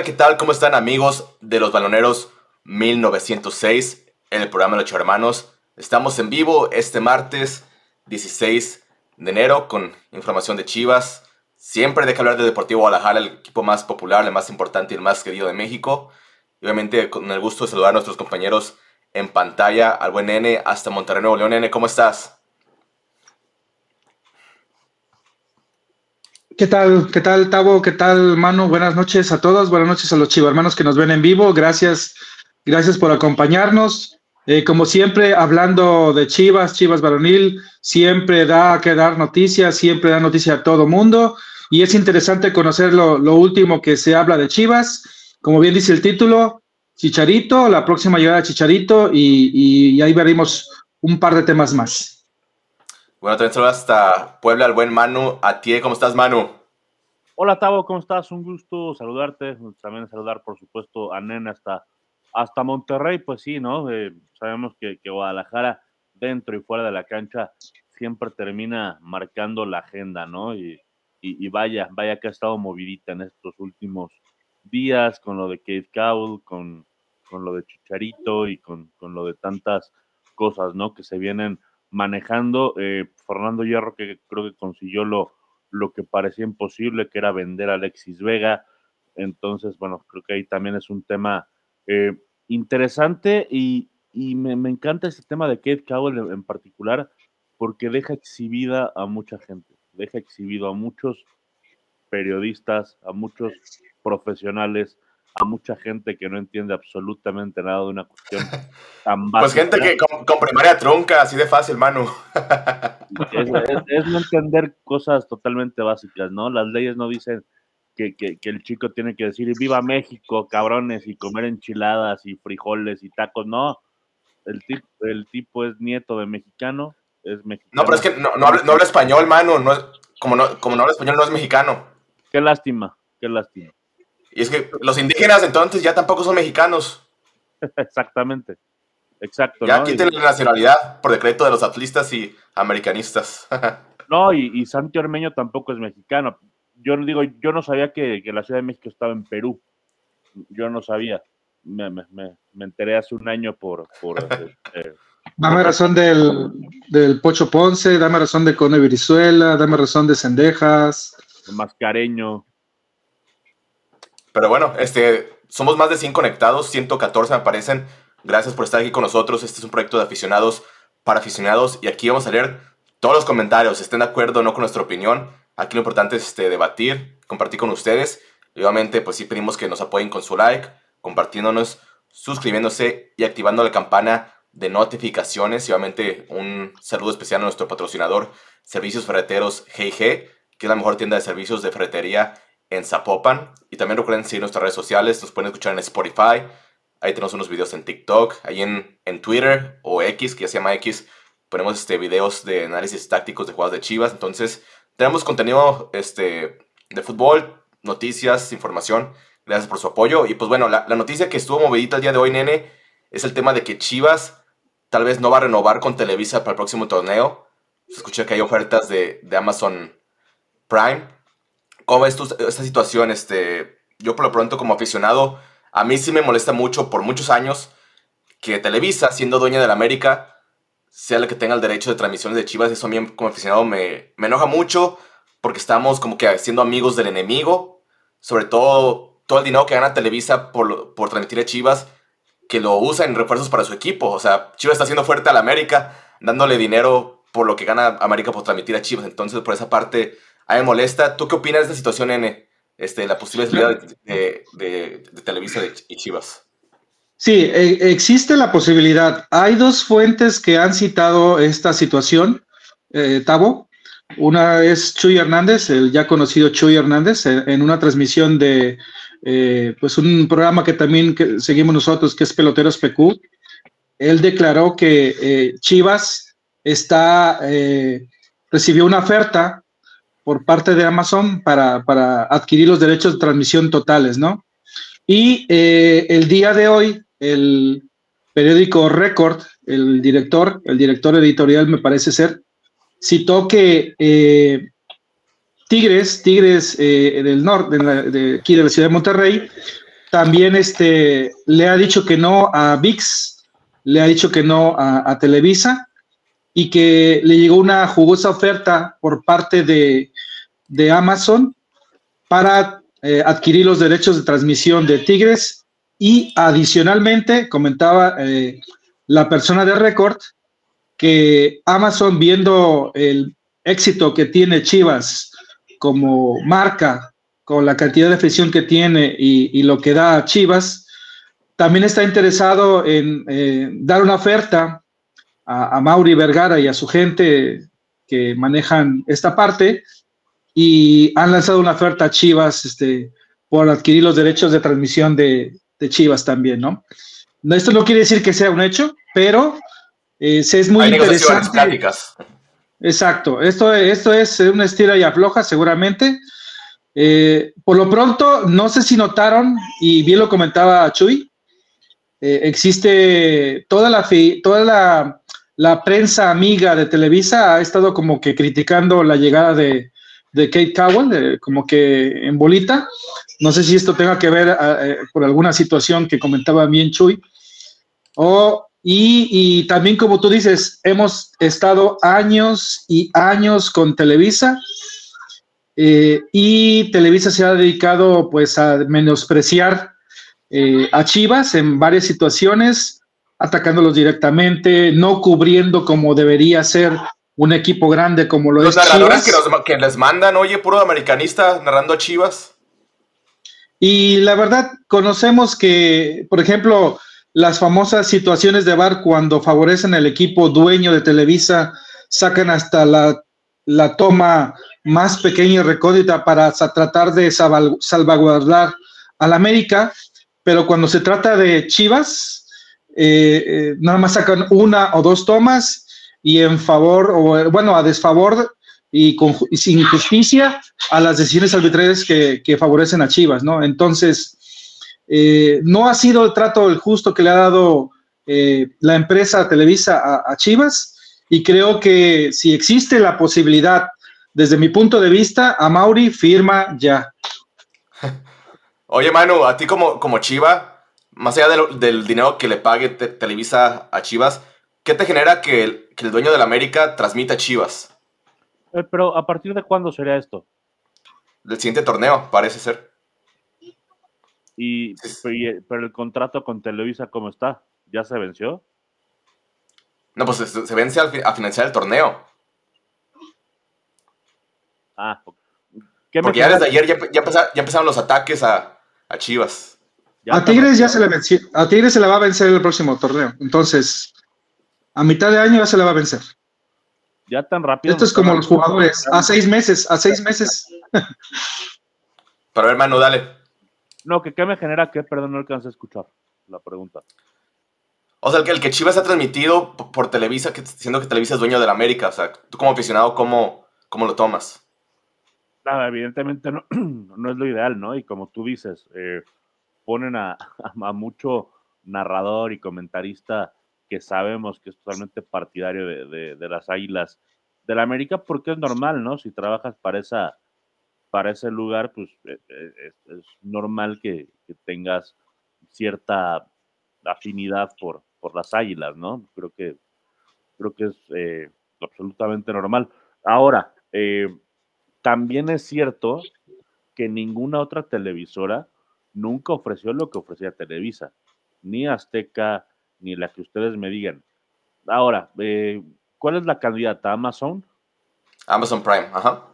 Hola, ¿qué tal? ¿Cómo están amigos de los baloneros 1906? En el programa Los Ocho Hermanos. Estamos en vivo este martes 16 de enero con información de Chivas. Siempre de que hablar de Deportivo Guadalajara, el equipo más popular, el más importante y el más querido de México. Y obviamente con el gusto de saludar a nuestros compañeros en pantalla, al buen Nene, hasta Monterrey Nuevo León. Nene, ¿cómo estás? ¿Qué tal? ¿Qué tal, Tavo? ¿Qué tal, Manu? Buenas noches a todos. Buenas noches a los chivarmanos que nos ven en vivo. Gracias, gracias por acompañarnos. Eh, como siempre, hablando de Chivas, Chivas Varonil, siempre da que dar noticias, siempre da noticia a todo mundo. Y es interesante conocer lo, último que se habla de Chivas. Como bien dice el título, Chicharito, la próxima llegada de Chicharito, y, y ahí veremos un par de temas más. Bueno, también saludos hasta Puebla al buen Manu. A ti, ¿cómo estás, Manu? Hola, Tavo, ¿cómo estás? Un gusto saludarte. También saludar, por supuesto, a Nena hasta, hasta Monterrey. Pues sí, ¿no? Eh, sabemos que, Guadalajara, dentro y fuera de la cancha, siempre termina marcando la agenda, ¿no? Y, vaya, vaya que ha estado movidita en estos últimos días con lo de Kate Cowell, con, con lo de Chicharito y con, con lo de tantas cosas, ¿no? Que se vienen manejando. Eh, Fernando Hierro, que creo que consiguió lo, lo que parecía imposible, que era vender a Alexis Vega. Entonces, bueno, creo que ahí también es un tema eh, interesante y, me, encanta ese tema de Kate Cowell en, particular porque deja exhibida a mucha gente, deja exhibido a muchos periodistas, a muchos profesionales, a mucha gente que no entiende absolutamente nada de una cuestión tan básica. Pues gente que con, primaria trunca, así de fácil, Manu. es, no entender cosas totalmente básicas, ¿no? Las leyes no dicen que, el chico tiene que decir viva México, cabrones, y comer enchiladas y frijoles y tacos, no. El tipo, el tipo es nieto de mexicano, es mexicano. No, pero es que no, habla, no habla, español, Manu, no es, como, no, como no habla español, no es mexicano. Qué lástima, qué lástima. Y es que los indígenas entonces ya tampoco son mexicanos. Exactamente. Exacto. Ya quiten la nacionalidad por decreto de los atlistas y americanistas. no, y, y, Santi Ormeño tampoco es mexicano. Yo digo, yo no sabía que, la Ciudad de México estaba en Perú. Yo no sabía. Me, me, me, enteré hace un año por... por eh, dame razón del, del, Pocho Ponce, dame razón de Cone Virizuela, dame razón de Cendejas. Mascareño. Pero bueno, este, somos más de 100 conectados, 114 me parecen. Gracias por estar aquí con nosotros. Este es un proyecto de aficionados para aficionados y aquí vamos a leer todos los comentarios, estén de acuerdo o no con nuestra opinión. Aquí lo importante es este, debatir, compartir con ustedes. Y obviamente, pues sí pedimos que nos apoyen con su like, compartiéndonos, suscribiéndose y activando la campana de notificaciones. Y obviamente un saludo especial a nuestro patrocinador, Servicios Ferreteros GIG, que es la mejor tienda de servicios de ferretería en Zapopan. Y también recuerden seguir nuestras redes sociales, nos pueden escuchar en Spotify. Ahí tenemos unos videos en TikTok, ahí en, en Twitter o X, que ya se llama X, ponemos este, videos de análisis tácticos de jugadas de Chivas. Entonces, tenemos contenido este, de fútbol, noticias, información. Gracias por su apoyo. Y pues bueno, la, noticia que estuvo movidita el día de hoy, nene, es el tema de que Chivas tal vez no va a renovar con Televisa para el próximo torneo. Se escucha que hay ofertas de, de Amazon Prime ¿Cómo ves tú esta situación? Este, yo por lo pronto como aficionado, a mí sí me molesta mucho por muchos años que Televisa, siendo dueña de la América, sea la que tenga el derecho de transmisiones de Chivas. Eso a mí como aficionado me, me enoja mucho porque estamos como que siendo amigos del enemigo. Sobre todo todo el dinero que gana Televisa por, por transmitir a Chivas, que lo usa en refuerzos para su equipo. O sea, Chivas está haciendo fuerte a la América, dándole dinero por lo que gana América por transmitir a Chivas. Entonces, por esa parte, a mí me molesta. ¿Tú qué opinas de esta situación, N? Este, la posibilidad de, de, Televisa y Chivas. Sí, e, existe la posibilidad. Hay dos fuentes que han citado esta situación, eh, Tavo. Una es Chuy Hernández, el ya conocido Chuy Hernández, eh, en una transmisión de eh, pues un programa que también seguimos nosotros, que es Peloteros PQ. Él declaró que Chivas está, recibió una oferta por parte de Amazon para, adquirir los derechos de transmisión totales, ¿no? Y eh, el día de hoy, el periódico Record, el director, el director editorial me parece ser, citó que eh, Tigres, Tigres eh, del norte, de, aquí de la ciudad de Monterrey, también este, le ha dicho que no a VIX, le ha dicho que no a, Televisa y que le llegó una jugosa oferta por parte de, Amazon para eh, adquirir los derechos de transmisión de Tigres. Y adicionalmente comentaba eh, la persona de Record que Amazon viendo el éxito que tiene Chivas como marca, con la cantidad de afición que tiene y, lo que da Chivas, también está interesado en eh, dar una oferta a, Mauri Vergara y a su gente que manejan esta parte y han lanzado una oferta a Chivas este, por adquirir los derechos de transmisión de, Chivas también, ¿no? Esto no quiere decir que sea un hecho, pero eh, es muy interesante. Exacto, esto, esto es una estira y afloja seguramente. Eh, por lo pronto, no sé si notaron, y bien lo comentaba Chuy, eh, existe toda la, toda la, la, prensa amiga de Televisa ha estado como que criticando la llegada de, Kate Cowell, como que en bolita. No sé si esto tenga que ver eh, por alguna situación que comentaba bien Chuy, o y, también, como tú dices, hemos estado años y años con Televisa eh, y Televisa se ha dedicado pues a menospreciar eh, a Chivas en varias situaciones, atacándolos directamente, no cubriendo como debería ser un equipo grande como lo es. Los narradores que, que les mandan, oye, puro americanista narrando a Chivas. Y la verdad, conocemos que, por ejemplo, las famosas situaciones de bar cuando favorecen al equipo dueño de Televisa, sacan hasta la, toma más pequeña y recóndita para tratar de salvaguardar al América, pero cuando se trata de Chivas, eh, nada más sacan una o dos tomas y en favor, o bueno, a desfavor y, sin justicia a las decisiones arbitrarias que, favorecen a Chivas, ¿no? Entonces, eh, no ha sido el trato el justo que le ha dado eh, la empresa Televisa a, Chivas y creo que si existe la posibilidad, desde mi punto de vista, a Mauri firma ya. Oye, Manu, a ti como, como Chiva, más allá del dinero que le pague Televisa a Chivas, ¿qué te genera que el, que el dueño de la América transmita Chivas? Eh, pero ¿a partir de cuándo sería esto? Del siguiente torneo, parece ser. Y, pero el contrato con Televisa, ¿cómo está? ¿Ya se venció? No, pues se, vence a financiar el torneo. Ah, porque ya desde ayer ya, empezaron, los ataques a, Chivas. A Tigres ya se le venció. A Tigres se le va a vencer el próximo torneo. Entonces, a mitad de año ya se le va a vencer. Ya tan rápido. Esto es como los jugadores. A seis meses, a seis meses. Pero hermano, dale. No, que qué me genera que, perdón, no alcancé a escuchar la pregunta. O sea, el que, el que Chivas ha transmitido por Televisa, que, siendo que Televisa es dueño de la América, o sea, tú como aficionado, ¿cómo, cómo lo tomas? Nada, evidentemente no, no es lo ideal, ¿no? Y como tú dices, eh, ponen a, mucho narrador y comentarista que sabemos que es totalmente partidario de, las águilas de la América, porque es normal, ¿no? Si trabajas para esa para ese lugar, pues eh, eh, es, normal que, tengas cierta afinidad por, por las águilas, ¿no? Creo que, creo que es eh, absolutamente normal. Ahora, también es cierto que ninguna otra televisora nunca ofreció lo que ofrecía Televisa, ni Azteca, ni la que ustedes me digan. Ahora, ¿cuál es la candidata? ¿Amazon? Amazon Prime, ajá.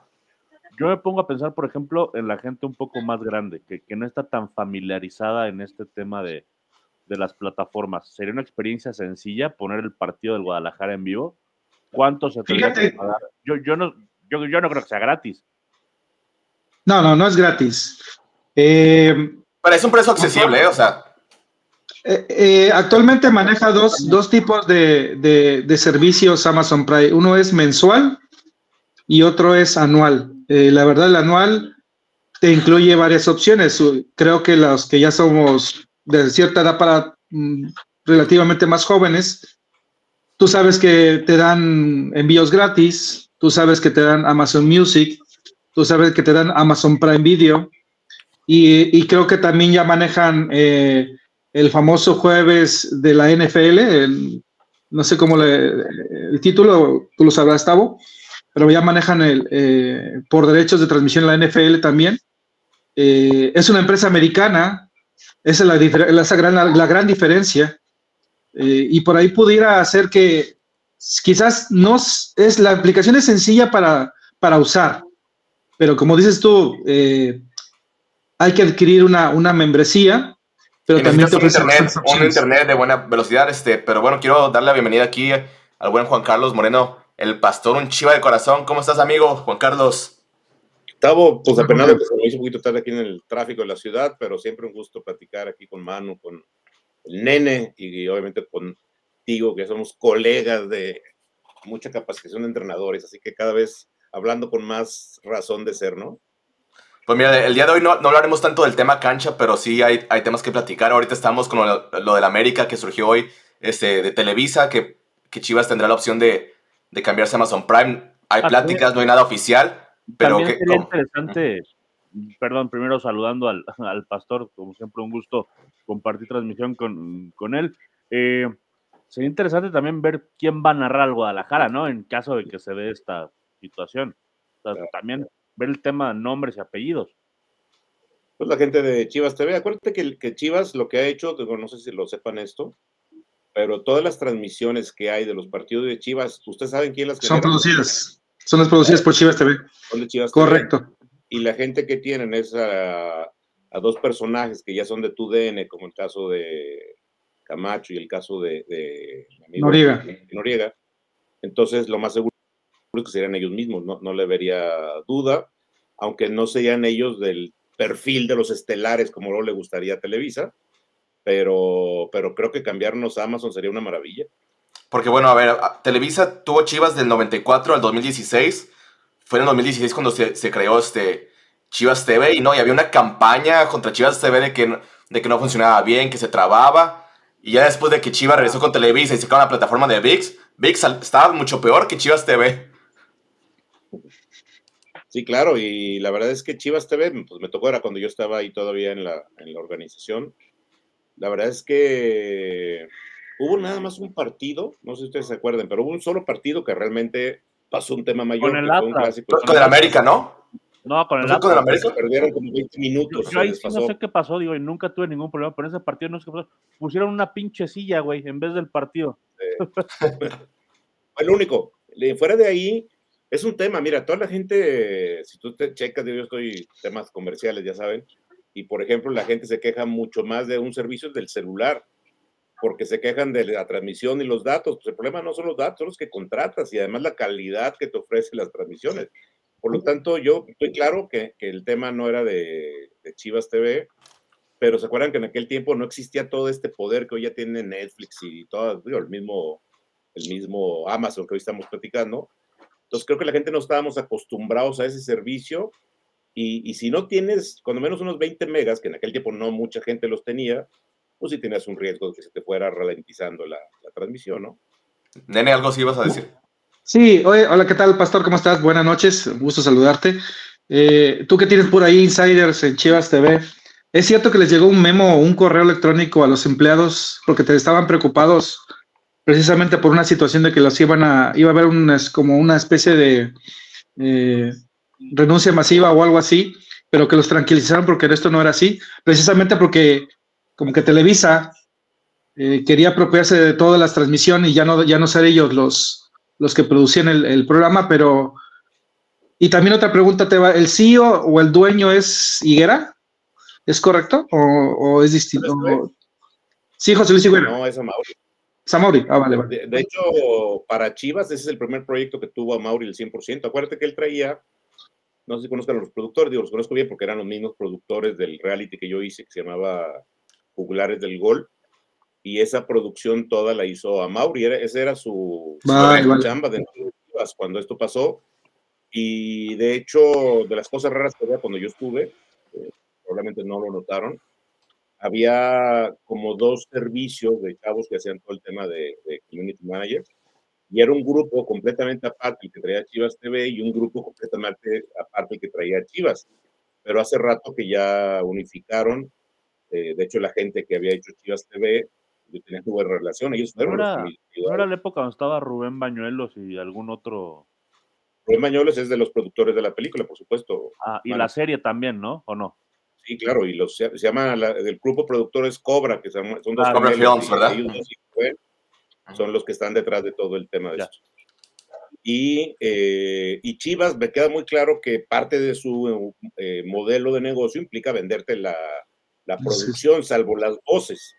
Yo me pongo a pensar, por ejemplo, en la gente un poco más grande, que, no está tan familiarizada en este tema de, las plataformas. ¿Sería una experiencia sencilla poner el partido del Guadalajara en vivo? ¿Cuánto se tendría que pagar? Yo, yo, no, yo, no creo que sea gratis. No, no, no es gratis. Eh, Pero es un precio accesible, ¿eh? o sea. Eh, eh, actualmente maneja dos, dos tipos de, de, servicios Amazon Prime. Uno es mensual y otro es anual. La verdad, el anual te incluye varias opciones. Creo que los que ya somos de cierta edad para mm, relativamente más jóvenes, tú sabes que te dan envíos gratis, tú sabes que te dan Amazon Music, tú sabes que te dan Amazon Prime Video, y, creo que también ya manejan eh, el famoso jueves de la NFL, no sé cómo le, el título, tú lo sabrás, Tavo, pero ya manejan el, eh, por derechos de transmisión la NFL también. Eh, es una empresa americana, esa es la, la, gran, la gran diferencia. y por ahí pudiera hacer que quizás no es la aplicación es sencilla para, para usar, pero como dices tú, eh, hay que adquirir una, una membresía, pero también te un internet, un internet de buena velocidad, este, pero bueno, quiero darle la bienvenida aquí al buen Juan Carlos Moreno, el pastor, un chiva de corazón. ¿Cómo estás, amigo, Juan Carlos? Estaba pues apenado que se me hizo un poquito tarde aquí en el tráfico de la ciudad, pero siempre un gusto platicar aquí con Manu, con el nene y obviamente contigo, que somos colegas de mucha capacitación de entrenadores, así que cada vez hablando con más razón de ser, ¿no? Pues mira, el día de hoy no, no hablaremos tanto del tema cancha, pero sí hay, hay temas que platicar. Ahorita estamos con lo, lo del América que surgió hoy este, de Televisa, que, que Chivas tendrá la opción de, de cambiarse a Amazon Prime. Hay pláticas, no hay nada oficial, pero que... Sería interesante, perdón, primero saludando al, al, pastor, como siempre un gusto compartir transmisión con, con él. Eh, sería interesante también ver quién va a narrar al Guadalajara, ¿no? En caso de que se dé esta situación. También ver el tema de nombres y apellidos. Pues la gente de Chivas TV, acuérdate que, que Chivas lo que ha hecho, no sé si lo sepan esto, pero todas las transmisiones que hay de los partidos de Chivas, ¿ustedes saben quién las Son producidas, son las producidas por Chivas TV. Son de Chivas Correcto. Y la gente que tienen es a, dos personajes que ya son de tu DN, como el caso de Camacho y el caso de, Noriega. Noriega. Entonces, lo más seguro que serían ellos mismos, no, no le vería duda, aunque no serían ellos del perfil de los estelares como luego le gustaría a Televisa, pero, pero creo que cambiarnos a Amazon sería una maravilla. Porque bueno, a ver, Televisa tuvo Chivas del 94 al 2016, fue en el 2016 cuando se, se creó este Chivas TV y no, y había una campaña contra Chivas TV de que, de que no funcionaba bien, que se trababa, y ya después de que Chivas regresó con Televisa y creó la plataforma de VIX, VIX estaba mucho peor que Chivas TV. Sí, claro, y la verdad es que Chivas TV, pues me tocó, era cuando yo estaba ahí todavía en la, en la organización. La verdad es que hubo nada más un partido, no sé si ustedes se acuerdan, pero hubo un solo partido que realmente pasó un tema mayor. Con el, con el América, ¿no? No, con el Atlas. Con el América? Perdieron como 20 minutos. Yo, ahí sí no sé qué pasó, digo, y nunca tuve ningún problema, pero en ese partido no sé qué pasó. Pusieron una pinche silla, güey, en vez del partido. Fue el único. Fuera de ahí, es un tema, mira, toda la gente, si tú te checas, yo estoy temas comerciales, ya saben, y por ejemplo la gente se queja mucho más de un servicio del celular, porque se quejan de la transmisión y los datos. El problema no son los datos, son los que contratas y además la calidad que te ofrecen las transmisiones. Por lo tanto, yo estoy claro que, que el tema no era de, Chivas TV, pero se acuerdan que en aquel tiempo no existía todo este poder que hoy ya tiene Netflix y todo, el mismo, el mismo Amazon que hoy estamos platicando entonces creo que la gente no estábamos acostumbrados a ese servicio y, y, si no tienes cuando menos unos 20 megas, que en aquel tiempo no mucha gente los tenía, pues sí tenías un riesgo de que se te fuera ralentizando la, la transmisión, ¿no? Nene, algo sí ibas a decir. Sí, oye, hola, ¿qué tal, Pastor? ¿Cómo estás? Buenas noches, gusto saludarte. Eh, Tú que tienes por ahí insiders en Chivas TV, ¿es cierto que les llegó un memo o un correo electrónico a los empleados porque te estaban preocupados precisamente por una situación de que los iban a, iba a haber como una especie de eh, renuncia masiva o algo así, pero que los tranquilizaron porque esto no era así, precisamente porque como que Televisa eh, quería apropiarse de todas las transmisiones y ya no, ya no ser ellos los, los que producían el, programa, pero... Y también otra pregunta, te va, ¿el CEO o el dueño es Higuera? ¿Es correcto? ¿O, es distinto? Sí, José Luis Higuera. No, es. Samori, ah, vale, De, hecho, para Chivas, ese es el primer proyecto que tuvo a Mauri el 100%. Acuérdate que él traía, no sé si conozcan a los productores, digo, los conozco bien porque eran los mismos productores del reality que yo hice, que se llamaba Jugulares del Gol. Y esa producción toda la hizo a Mauri, era, esa era su, chamba de Chivas cuando esto pasó. Y de hecho, de las cosas raras que había cuando yo estuve, eh, probablemente no lo notaron, había como dos servicios de chavos que hacían todo el tema de, community manager y era un grupo completamente aparte el que traía Chivas TV y un grupo completamente aparte el que traía Chivas. Pero hace rato que ya unificaron, eh, de hecho la gente que había hecho Chivas TV, yo tenía buena relación, ellos ¿No era, ¿no era la época donde estaba Rubén Bañuelos y algún otro? Rubén Bañuelos es de los productores de la película, por supuesto. Ah, y la serie también, ¿no? ¿O no? Sí, claro, y los, se, llama, la, el grupo productores Cobra, que son, son dos Ah, Cobra Films, ¿verdad? ellos dos, son los que están detrás de todo el tema de Ya. esto. Y, eh, y Chivas, me queda muy claro que parte de su eh, modelo de negocio implica venderte la, la Sí. producción, salvo las voces.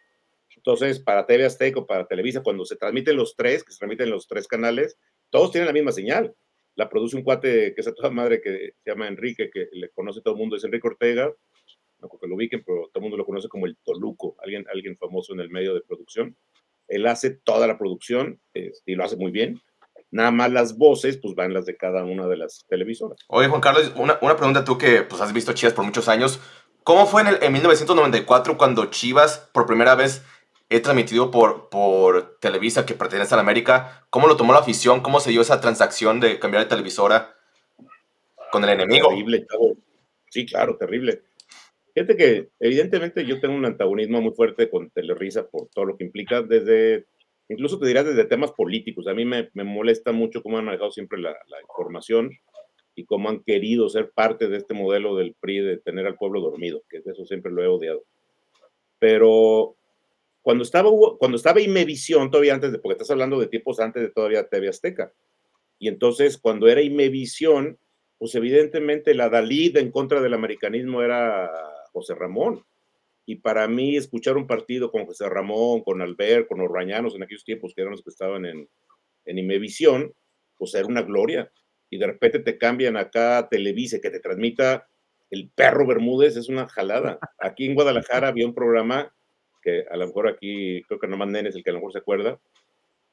Entonces, para TV Azteca o para Televisa, cuando se transmiten los tres, que se transmiten los tres canales, todos tienen la misma señal. La produce un cuate que es a toda madre que se llama Enrique, que le conoce todo el mundo, es Enrique Ortega. No creo que lo ubiquen, pero todo el mundo lo conoce como el Toluco, alguien, alguien famoso en el medio de producción. Él hace toda la producción este, y lo hace muy bien. Nada más las voces, pues van las de cada una de las televisoras. Oye, Juan Carlos, una, una pregunta tú que pues, has visto Chivas por muchos años. ¿Cómo fue en, el, en 1994 cuando Chivas por primera vez he transmitido por, por Televisa, que pertenece a la América? ¿Cómo lo tomó la afición? ¿Cómo se dio esa transacción de cambiar de televisora con el enemigo? Terrible, chavo. Sí, claro, terrible. Fíjate que evidentemente yo tengo un antagonismo muy fuerte con Telerisa por todo lo que implica desde, incluso te dirás desde temas políticos. A mí me, me molesta mucho cómo han manejado siempre la, la, información y cómo han querido ser parte de este modelo del PRI de tener al pueblo dormido, que de eso siempre lo he odiado. Pero cuando estaba, cuando estaba Imevisión, todavía antes de, porque estás hablando de tiempos antes de todavía TV Azteca, y entonces cuando era Imevisión, pues evidentemente la Dalí en contra del americanismo era José Ramón. Y para mí escuchar un partido con José Ramón, con Albert, con Orbañanos en aquellos tiempos que eran los que estaban en, en Imevisión, pues era una gloria. Y de repente te cambian acá a Televisa, que te transmita el perro Bermúdez, es una jalada. Aquí en Guadalajara había un programa que a lo mejor aquí, creo que nomás Nene es el que a lo mejor se acuerda,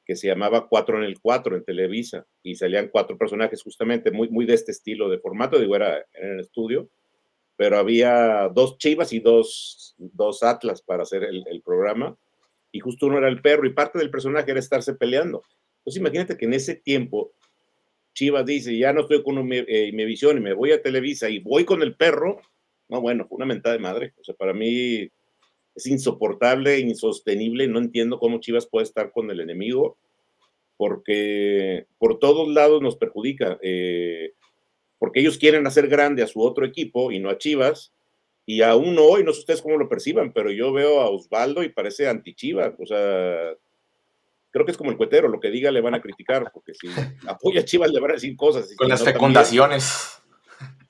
que se llamaba Cuatro en el Cuatro en Televisa, y salían cuatro personajes justamente muy, muy de este estilo de formato, digo, era en el estudio, pero había dos chivas y dos, dos atlas para hacer el, el, programa, y justo uno era el perro, y parte del personaje era estarse peleando. Entonces imagínate que en ese tiempo Chivas dice, ya no estoy con eh, mi visión y me voy a Televisa y voy con el perro, no, bueno, fue una mentada de madre, o sea, para mí es insoportable, insostenible, no entiendo cómo Chivas puede estar con el enemigo, porque por todos lados nos perjudica, eh, porque ellos quieren hacer grande a su otro equipo y no a Chivas, y aún hoy, no sé ustedes cómo lo perciban, pero yo veo a Osvaldo y parece anti-Chivas, o sea, creo que es como el cuetero, lo que diga le van a criticar, porque si apoya a Chivas le van a decir cosas. Con si las no, fecundaciones.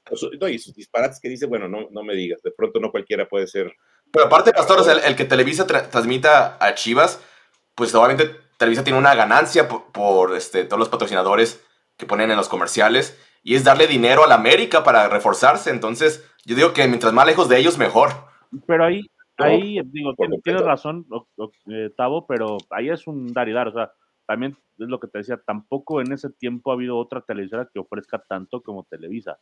También, no, y sus disparates que dice, bueno, no, no me digas, de pronto no cualquiera puede ser pero aparte, Pastor, o sea, el, el, que Televisa tra transmita a Chivas, pues obviamente Televisa tiene una ganancia por, por, este, todos los patrocinadores que ponen en los comerciales y es darle dinero a la América para reforzarse. Entonces, yo digo que mientras más lejos de ellos, mejor. Pero ahí, ahí digo, tienes, tienes razón, eh, Tavo, pero ahí es un dar y dar. O sea, también es lo que te decía, tampoco en ese tiempo ha habido otra televisora que ofrezca tanto como Televisa.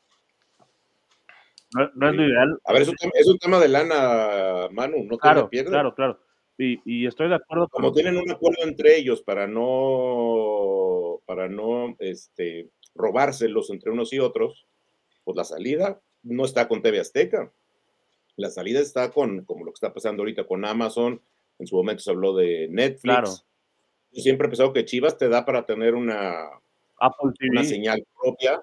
No, no es lo ideal. A ver, es un, tema, es un tema de lana, Manu, no claro, te Claro, claro. Y, y, estoy de acuerdo. Como con tienen un acuerdo entre ellos para no, para no este, robárselos entre unos y otros, pues la salida no está con TV Azteca. La salida está con, como lo que está pasando ahorita con Amazon. En su momento se habló de Netflix. Claro. Yo siempre he pensado que Chivas te da para tener una, Apple TV. una señal propia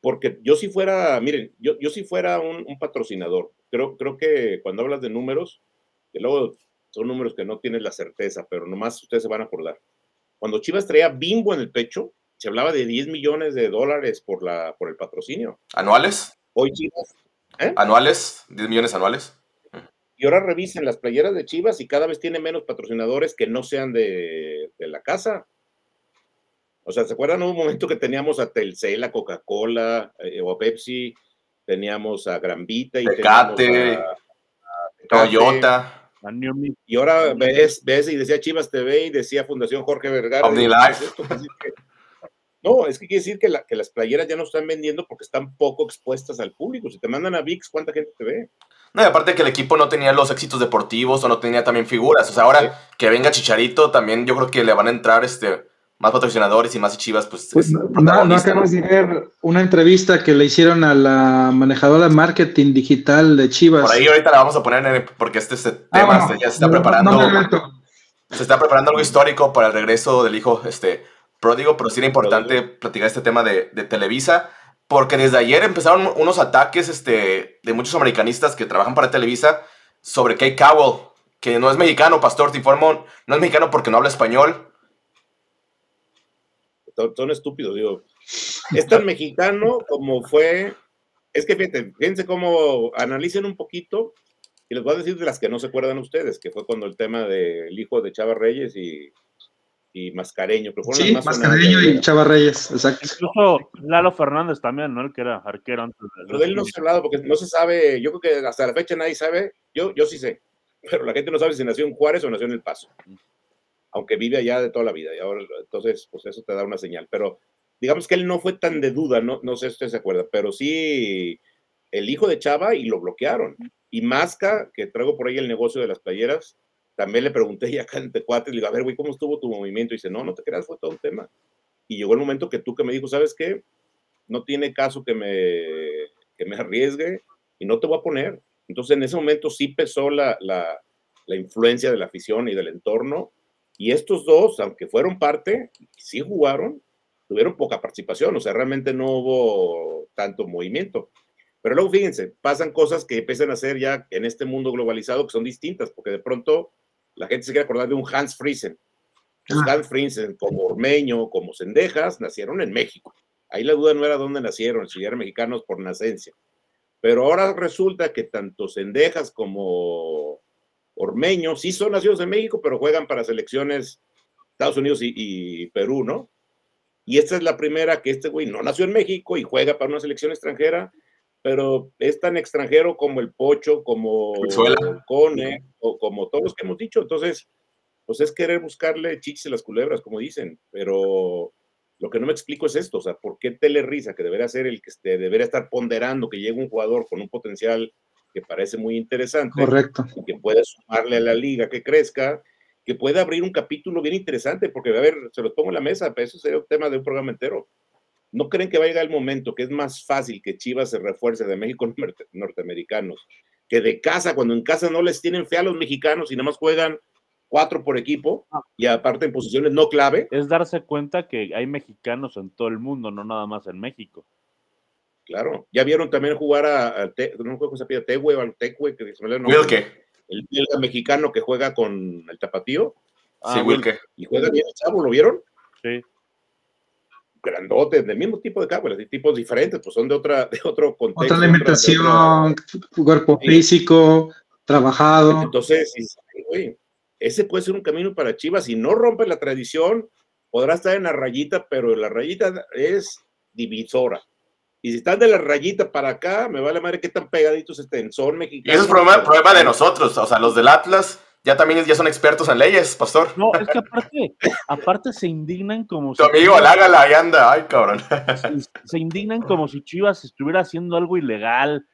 porque yo si fuera, miren, yo, yo si fuera un, un, patrocinador, creo, creo que cuando hablas de números, que luego son números que no tienes la certeza, pero nomás ustedes se van a acordar. Cuando Chivas traía bimbo en el pecho, se hablaba de 10 millones de dólares por, la, por el patrocinio. ¿Anuales? Hoy Chivas. ¿eh? ¿Anuales? ¿10 millones anuales? Y ahora revisen las playeras de Chivas y cada vez tiene menos patrocinadores que no sean de, de la casa. O sea, ¿se acuerdan un momento que teníamos a Telcel, a Coca-Cola eh, o a Pepsi? Teníamos a Granvita y Tecate, a, a Tecate, Toyota. Y ahora ves, ves y decía Chivas TV y decía Fundación Jorge Vergara. OmniLife. No, es que quiere decir que, la, que, las playeras ya no están vendiendo porque están poco expuestas al público. Si te mandan a VIX, ¿cuánta gente te ve? No, y aparte que el equipo no tenía los éxitos deportivos o no tenía también figuras. O sea, ahora sí. que venga Chicharito, también yo creo que le van a entrar este más patrocinadores y más Chivas, pues. pues no, no, acabas de ver una entrevista que le hicieron a la manejadora de marketing digital de Chivas. Por ahí ahorita la vamos a poner porque este, este ah, tema ya se está preparando. se está preparando algo histórico para el regreso del hijo este, pródigo, pero sí era importante platicar este tema de, de, Televisa, porque desde ayer empezaron unos ataques este, de muchos americanistas que trabajan para Televisa sobre Kate Cowell, que no es mexicano, Pastor, te informo, no es mexicano porque no habla español son estúpidos, digo. Es tan mexicano como fue. Es que fíjense, fíjense cómo analicen un poquito y les voy a decir de las que no se acuerdan ustedes, que fue cuando el tema del hijo de Chava Reyes y, y Mascareño. sí, Mascareño y Chava Reyes, exacto. Incluso Lalo Fernández también, ¿no? El que era arquero antes de. Pero de él no se ha hablado porque no se sabe, yo creo que hasta la fecha nadie sabe, yo, yo sí sé, pero la gente no sabe si nació en Juárez o nació en El Paso aunque vive allá de toda la vida. Y ahora, entonces, pues eso te da una señal. Pero digamos que él no fue tan de duda, no, no sé si usted se acuerda, pero sí el hijo de Chava y lo bloquearon. Y Masca, que traigo por ahí el negocio de las playeras, también le pregunté ya acá en Tecuate, le digo, a ver, güey, ¿cómo estuvo tu movimiento? Y dice, no, no te creas, fue todo un tema. Y llegó el momento que tú que me dijo, ¿sabes qué? No tiene caso que me, que me arriesgue y no te voy a poner. Entonces en ese momento sí pesó la, la, la influencia de la afición y del entorno y estos dos, aunque fueron parte, sí jugaron, tuvieron poca participación, o sea, realmente no hubo tanto movimiento. Pero luego fíjense, pasan cosas que empiezan a ser ya en este mundo globalizado que son distintas, porque de pronto la gente se quiere acordar de un Hans Friesen. Los ah. Hans Friesen, como Ormeño, como Cendejas, nacieron en México. Ahí la duda no era dónde nacieron, si eran mexicanos por nacencia. Pero ahora resulta que tanto Cendejas como Ormeño, sí son nacidos en México, pero juegan para selecciones Estados Unidos y, Perú, ¿no? Y esta es la primera que este güey no nació en México y juega para una selección extranjera, pero es tan extranjero como el Pocho, como el Cone, o como todos los que hemos dicho. Entonces, pues es querer buscarle chichis a las culebras, como dicen, pero lo que no me explico es esto, o sea, ¿por qué Telerisa, que debería ser el que este, debería estar ponderando que llegue un jugador con un potencial que parece muy interesante. Correcto. que puede sumarle a la liga que crezca, que puede abrir un capítulo bien interesante, porque, a ver, se los pongo en la mesa, pero eso sería un tema de un programa entero. ¿No creen que va a llegar el momento que es más fácil que Chivas se refuerce de México norteamericanos que de casa, cuando en casa no les tienen fe a los mexicanos y nada más juegan cuatro por equipo y aparte en posiciones no clave? Es darse cuenta que hay mexicanos en todo el mundo, no nada más en México. Claro. Ya vieron también jugar a, a te, no se pide, Tehue o al Tehue, que se me el Wilke. El mexicano que juega con el tapatío. sí, ah, Wilke. Y juega bien el chavo, ¿lo vieron? Sí. Grandotes, del mismo tipo de cabo, de tipos diferentes, pues son de otra, de otro contexto. Otra alimentación, cuerpo físico, trabajado. Entonces, ese puede ser un camino para Chivas. Si no rompe la tradición, podrá estar en la rayita, pero la rayita es divisora. Y si están de la rayita para acá, me vale madre que tan pegaditos estén. Son mexicanos. Eso es problema, problema de nosotros. O sea, los del Atlas ya también ya son expertos en leyes, pastor. No, es que aparte, aparte se indignan como tu amigo, hágala, ahí anda, ay cabrón. Se, indignan como si Chivas estuviera haciendo algo ilegal,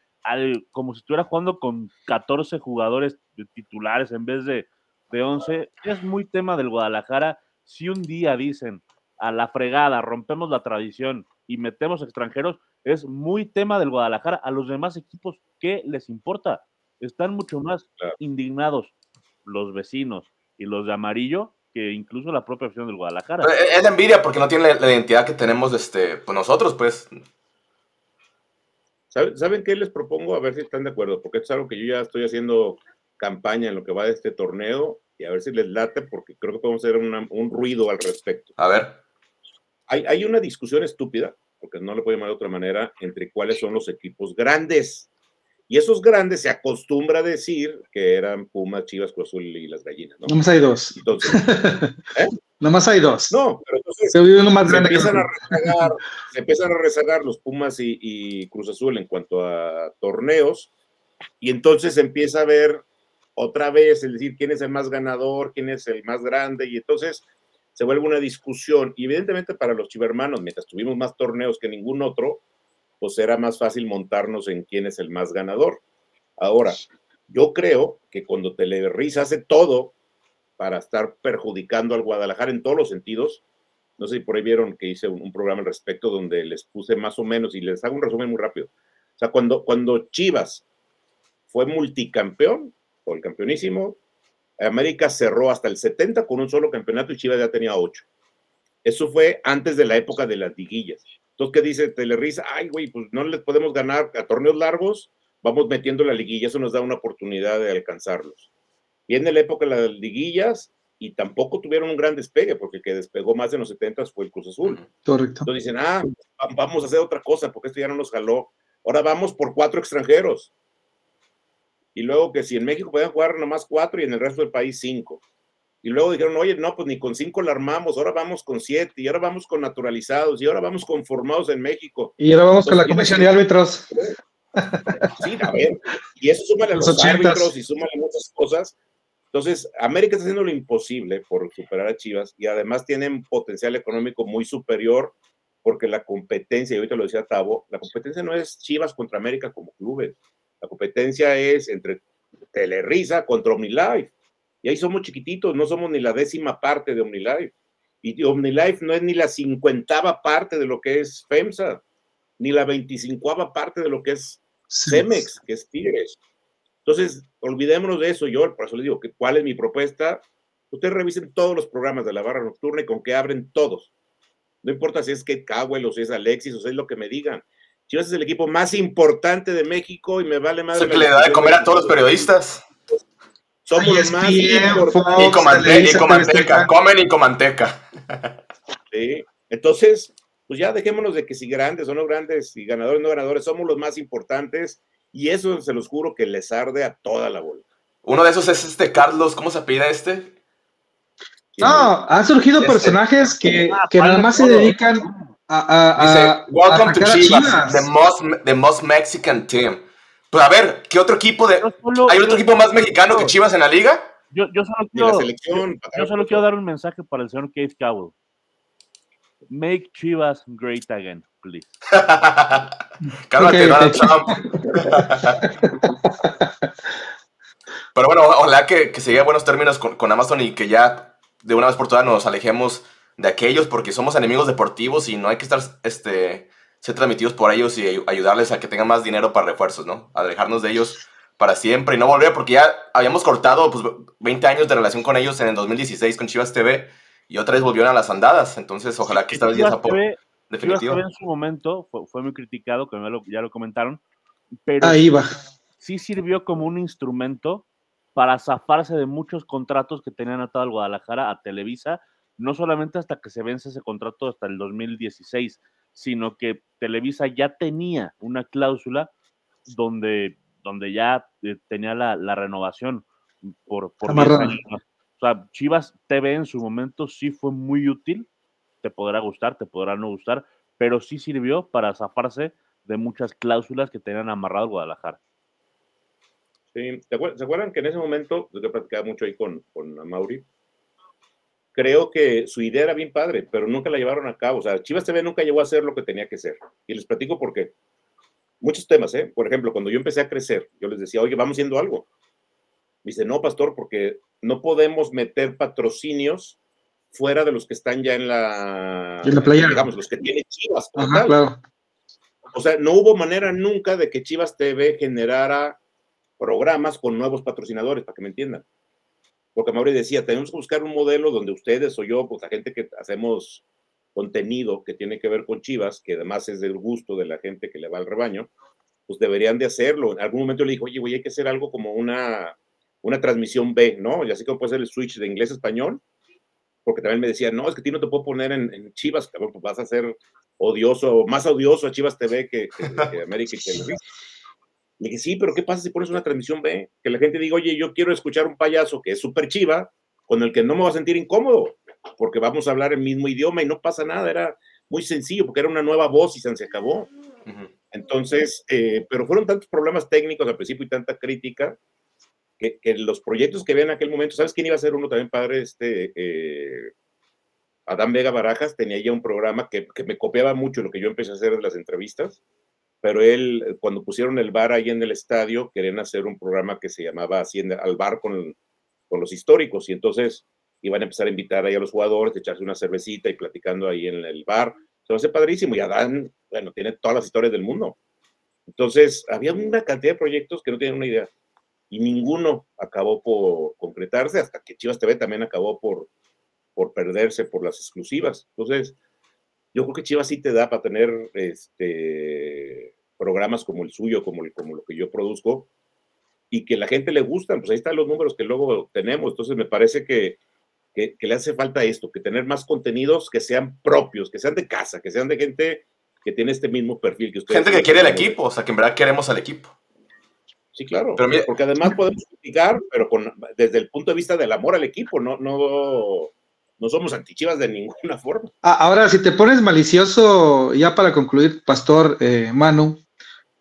como si estuviera jugando con 14 jugadores titulares en vez de, de 11. Es muy tema del Guadalajara. Si un día dicen a la fregada, rompemos la tradición y metemos extranjeros, es muy tema del Guadalajara. A los demás equipos, ¿qué les importa? Están mucho más indignados los vecinos y los de amarillo que incluso la propia opción del Guadalajara. Es la envidia porque no tiene la, identidad que tenemos este, pues nosotros, pues. ¿Saben qué les propongo? A ver si están de acuerdo, porque es algo que yo ya estoy haciendo campaña en lo que va de este torneo y a ver si les late, porque creo que podemos hacer un ruido al respecto. A ver. Hay, hay una discusión estúpida porque no le puedo llamar de otra manera, entre cuáles son los equipos grandes. Y esos grandes se acostumbra a decir que eran Pumas, Chivas, Cruz Azul y las gallinas. ¿no? Nomás hay dos. Entonces, ¿eh? Nomás hay dos. No, pero entonces se, más se, empiezan a rezagar, se empiezan a rezagar los Pumas y, y, Cruz Azul en cuanto a torneos, y entonces se empieza a ver otra vez, es decir, quién es el más ganador, quién es el más grande, y entonces se vuelve una discusión. Y evidentemente para los chivermanos, mientras tuvimos más torneos que ningún otro, pues era más fácil montarnos en quién es el más ganador. Ahora, yo creo que cuando Televerrisa hace todo para estar perjudicando al Guadalajara en todos los sentidos, No sé si por ahí vieron que hice un, programa al respecto donde les puse más o menos, y les hago un resumen muy rápido. O sea, cuando, cuando Chivas fue multicampeón, o el campeonísimo, América cerró hasta el 70 con un solo campeonato y Chivas ya tenía 8. Eso fue antes de la época de las liguillas. Entonces, ¿qué dice Telerisa? Ay, güey, pues no les podemos ganar a torneos largos, vamos metiendo la liguilla, eso nos da una oportunidad de alcanzarlos. Viene la época de las liguillas y tampoco tuvieron un gran despegue, porque el que despegó más en los 70 fue el Cruz Azul. Correcto. Entonces dicen, ah, vamos a hacer otra cosa, porque esto ya no nos jaló. Ahora vamos por cuatro extranjeros. Y luego que si en México podían jugar nomás cuatro y en el resto del país cinco. Y luego dijeron, oye, no, pues ni con cinco la armamos, ahora vamos con siete, y ahora vamos con naturalizados, y ahora vamos con formados en México. Y ahora vamos con la comisión de árbitros. Sí, a ver, y eso suma a los, árbitros y suma a muchas cosas. Entonces, América está haciendo lo imposible por superar a Chivas y además tienen potencial económico muy superior porque la competencia, y ahorita lo decía Tavo, la competencia no es Chivas contra América como clubes, la competencia es entre Telerisa contra OmniLife. Y ahí somos chiquititos, no somos ni la décima parte de OmniLife. Y OmniLife no es ni la cincuentava parte de lo que es FEMSA, ni la veinticincuava parte de lo que es Cemex, que es Tigres. Entonces, olvidémonos de eso. Yo, por eso les digo, que ¿cuál es mi propuesta? Ustedes revisen todos los programas de la barra nocturna y con que abren todos. No importa si es que Cowell o si es Alexis o si es lo que me digan. Chivas es el equipo más importante de México y me vale más. Que le da de comer a todos los periodistas. Somos los más importantes. Y con, manteca, comen y con manteca. Sí. Entonces, pues ya dejémonos de que si grandes o no grandes, y ganadores o no ganadores, somos los más importantes y eso se los juro que les arde a toda la bola. Uno de esos es este Carlos, ¿cómo se pide este? No, han surgido este. personajes que, ah, que nada más se dedican a, a, Welcome to Chivas, The, most, the most Mexican team. Pues a ver, ¿qué otro equipo de... ¿Hay otro equipo más mexicano que Chivas en la liga? Yo, yo solo, quiero, yo, solo quiero dar un mensaje para el señor Keith Cowell. Make Chivas great again, please. Cálmate, Donald Trump. Pero bueno, ojalá que, que se llegue a buenos términos con, con, Amazon y que ya de una vez por todas nos alejemos de aquellos porque somos enemigos deportivos y no hay que estar este, ser transmitidos por ellos y ayudarles a que tengan más dinero para refuerzos, ¿no? Alejarnos de ellos para siempre y no volver porque ya habíamos cortado pues, 20 años de relación con ellos en el 2016 con Chivas TV y otra vez volvieron a las andadas. Entonces, ojalá que esta vez ya se Definitivo. en su momento fue, muy criticado, que ya lo, comentaron, pero Ahí va. sí sirvió como un instrumento para zafarse de muchos contratos que tenían atado al Guadalajara a Televisa, no solamente hasta que se vence ese contrato hasta el 2016, sino que Televisa ya tenía una cláusula donde, donde ya eh, tenía la, renovación por, por años. O sea, Chivas TV en su momento sí fue muy útil te podrá gustar, te podrá no gustar, pero sí sirvió para zafarse de muchas cláusulas que tenían amarrado Guadalajara. Sí, ¿se acuerdan que en ese momento, yo platicaba mucho ahí con, con Mauri, creo que su idea era bien padre, pero nunca la llevaron a cabo. O sea, Chivas TV nunca llegó a hacer lo que tenía que ser. Y les platico por qué. Muchos temas, ¿eh? Por ejemplo, cuando yo empecé a crecer, yo les decía, oye, vamos haciendo algo. Me dice, no, pastor, porque no podemos meter patrocinios fuera de los que están ya en la, en la playa. Digamos, los que tienen Chivas. claro. O sea, no hubo manera nunca de que Chivas TV generara programas con nuevos patrocinadores, para que me entiendan. Porque Mauri decía, tenemos que buscar un modelo donde ustedes o yo, pues la gente que hacemos contenido que tiene que ver con Chivas, que además es del gusto de la gente que le va al rebaño, pues deberían de hacerlo. En algún momento le dijo, oye, güey, hay que hacer algo como una, una transmisión B, ¿no? Y así como puede ser el switch de inglés a español, porque también me decían, no, es que a ti no te puedo poner en, Chivas, cabrón, pues vas a ser odioso, más odioso a Chivas TV que, que, América y. Le dije, sí, pero ¿qué pasa si pones una transmisión B? Que la gente diga, oye, yo quiero escuchar un payaso que es súper chiva, con el que no me va a sentir incómodo, porque vamos a hablar el mismo idioma y no pasa nada, era muy sencillo, porque era una nueva voz y se acabó. Entonces, eh, pero fueron tantos problemas técnicos al principio y tanta crítica, que, los proyectos que había en aquel momento, ¿sabes quién iba a ser uno también padre? Este, eh, Adán Vega Barajas tenía ya un programa que, que, me copiaba mucho lo que yo empecé a hacer en las entrevistas, pero él, cuando pusieron el bar ahí en el estadio, querían hacer un programa que se llamaba así, al bar con, con los históricos, y entonces y van a empezar a invitar ahí a los jugadores, echarse una cervecita y platicando ahí en el bar. Se hacer padrísimo y Adán, bueno, tiene todas las historias del mundo. Entonces, había una cantidad de proyectos que no tienen una idea y ninguno acabó por concretarse hasta que Chivas TV también acabó por, por perderse por las exclusivas. Entonces, yo creo que Chivas sí te da para tener este, programas como el suyo, como, el, como lo que yo produzco, y que la gente le gustan, pues ahí están los números que luego tenemos. Entonces, me parece que, que, le hace falta esto, que tener más contenidos que sean propios, que sean de casa, que sean de gente que tiene este mismo perfil que ustedes. Gente que quiere el equipo, o sea, que en verdad queremos al equipo. Sí, claro. porque además podemos criticar, pero con, desde el punto de vista del amor al equipo, no, no, no somos antichivas de ninguna forma. Ah, ahora, si te pones malicioso, ya para concluir, Pastor eh, Manu,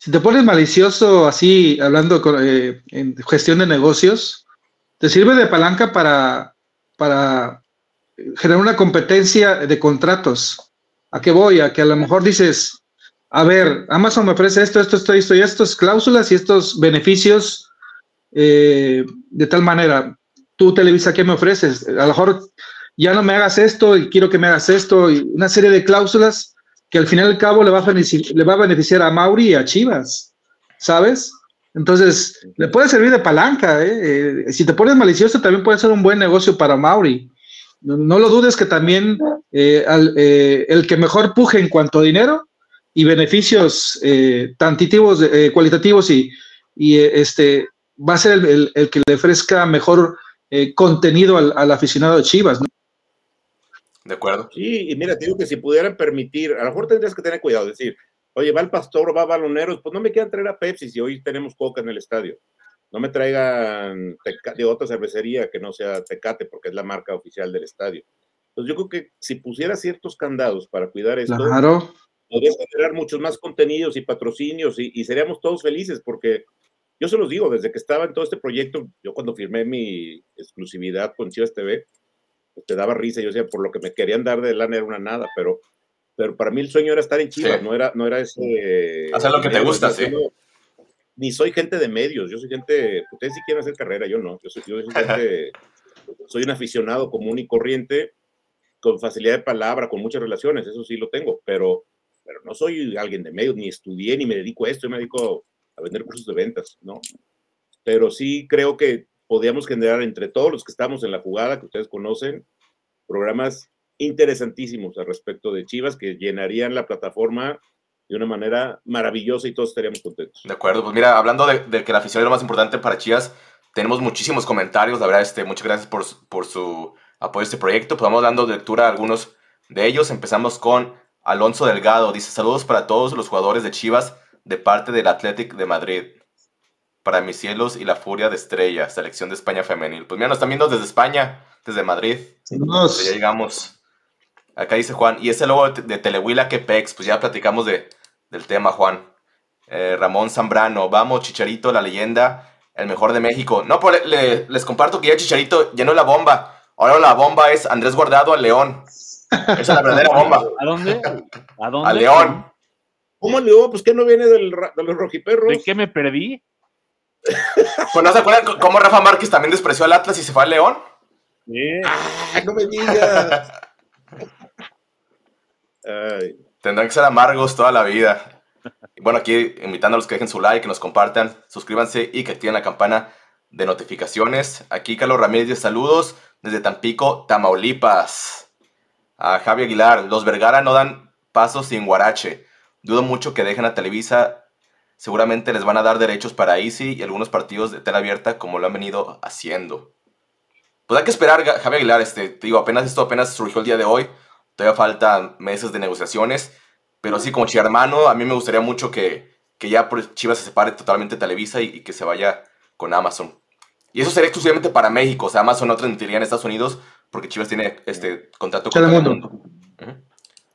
si te pones malicioso así, hablando eh, en gestión de negocios, te sirve de palanca para, para generar una competencia de contratos. ¿A qué voy? A que a lo mejor dices, a ver, Amazon me ofrece esto, esto, esto, esto y estas cláusulas y estos beneficios eh, de tal manera. Tú, Televisa, ¿qué me ofreces? A lo mejor ya no me hagas esto y quiero que me hagas esto y una serie de cláusulas que al final y al cabo le va, a le va a beneficiar a Mauri y a Chivas, ¿sabes? Entonces, le puede servir de palanca. ¿eh? Eh, si te pones malicioso, también puede ser un buen negocio para Mauri. No, lo dudes que también el que mejor puje en cuanto a dinero y beneficios eh, tantitivos, eh, cualitativos y, eh, este, va a ser el, que le ofrezca mejor eh, contenido al, al, aficionado de Chivas. ¿no? De acuerdo. Sí, y mira, te digo que si pudieran permitir, a lo mejor tendrías que tener cuidado, decir, oye, va el pastor, va baloneros, pues no me quieran traer a Pepsi si hoy tenemos coca en el estadio. No me traigan de otra cervecería que no sea Tecate, porque es la marca oficial del estadio. Entonces yo creo que si pusiera ciertos candados para cuidar esto, claro podrías generar muchos más contenidos y patrocinios y, seríamos todos felices porque yo se los digo, desde que estaba en todo este proyecto, yo cuando firmé mi exclusividad con Chivas TV, pues te daba risa, yo decía, por lo que me querían dar de lana era una nada, pero, pero para mí el sueño era estar en Chivas, no, era, no era ese... Hacer lo que te gusta, sí. ni soy gente de medios, yo soy gente, ustedes sí quieren hacer carrera, yo no, yo soy, yo soy gente, soy un aficionado común y corriente, con facilidad de palabra, con muchas relaciones, eso sí lo tengo, pero pero no soy alguien de medios, ni estudié, ni me dedico a esto, yo me dedico a vender cursos de ventas, ¿no? Pero sí creo que podríamos generar entre todos los que estamos en la jugada, que ustedes conocen, programas interesantísimos al respecto de Chivas que llenarían la plataforma de una manera maravillosa y todos estaríamos contentos. De acuerdo, pues mira, hablando de, que la afición es lo más importante para Chivas, tenemos muchísimos comentarios, la verdad, este, muchas gracias por, por su apoyo a este proyecto, pues vamos dando lectura a algunos de ellos, empezamos con Alonso Delgado dice saludos para todos los jugadores de Chivas de parte del Athletic de Madrid. Para mis cielos y la furia de estrella, selección de España femenil. Pues mira, nos están viendo desde España, desde Madrid. ya llegamos. Acá dice Juan, y ese logo de Telehuila que pex, pues ya platicamos de, del tema, Juan. Eh, Ramón Zambrano, vamos, Chicharito, la leyenda, el mejor de México. No, pues les comparto que ya Chicharito llenó la bomba. Ahora la bomba es Andrés Guardado al León. Esa es la verdadera bomba. ¿A dónde? ¿A dónde? A León. ¿Cómo León? Pues que no viene del, de los rojiperros. ¿De qué me perdí? Pues no se acuerdan cómo Rafa Márquez también despreció al Atlas y se fue al León. Sí. ¡Ay, no me digas! Ay. Tendrán que ser amargos toda la vida. Y bueno, aquí invitando a los que dejen su like, que nos compartan, suscríbanse y que activen la campana de notificaciones. Aquí Carlos Ramírez, saludos desde Tampico, Tamaulipas a Javi Aguilar, los Vergara no dan pasos sin Guarache. Dudo mucho que dejen a Televisa. Seguramente les van a dar derechos para Easy y algunos partidos de tela abierta como lo han venido haciendo. Pues hay que esperar, Javi Aguilar. Este, digo, apenas esto apenas surgió el día de hoy. Todavía faltan meses de negociaciones. Pero sí, como hermano, a mí me gustaría mucho que, que ya Chivas se separe totalmente de Televisa y, que se vaya con Amazon. Y eso sería exclusivamente para México. O sea, Amazon no transmitiría en Estados Unidos porque Chivas tiene este contrato con el mundo.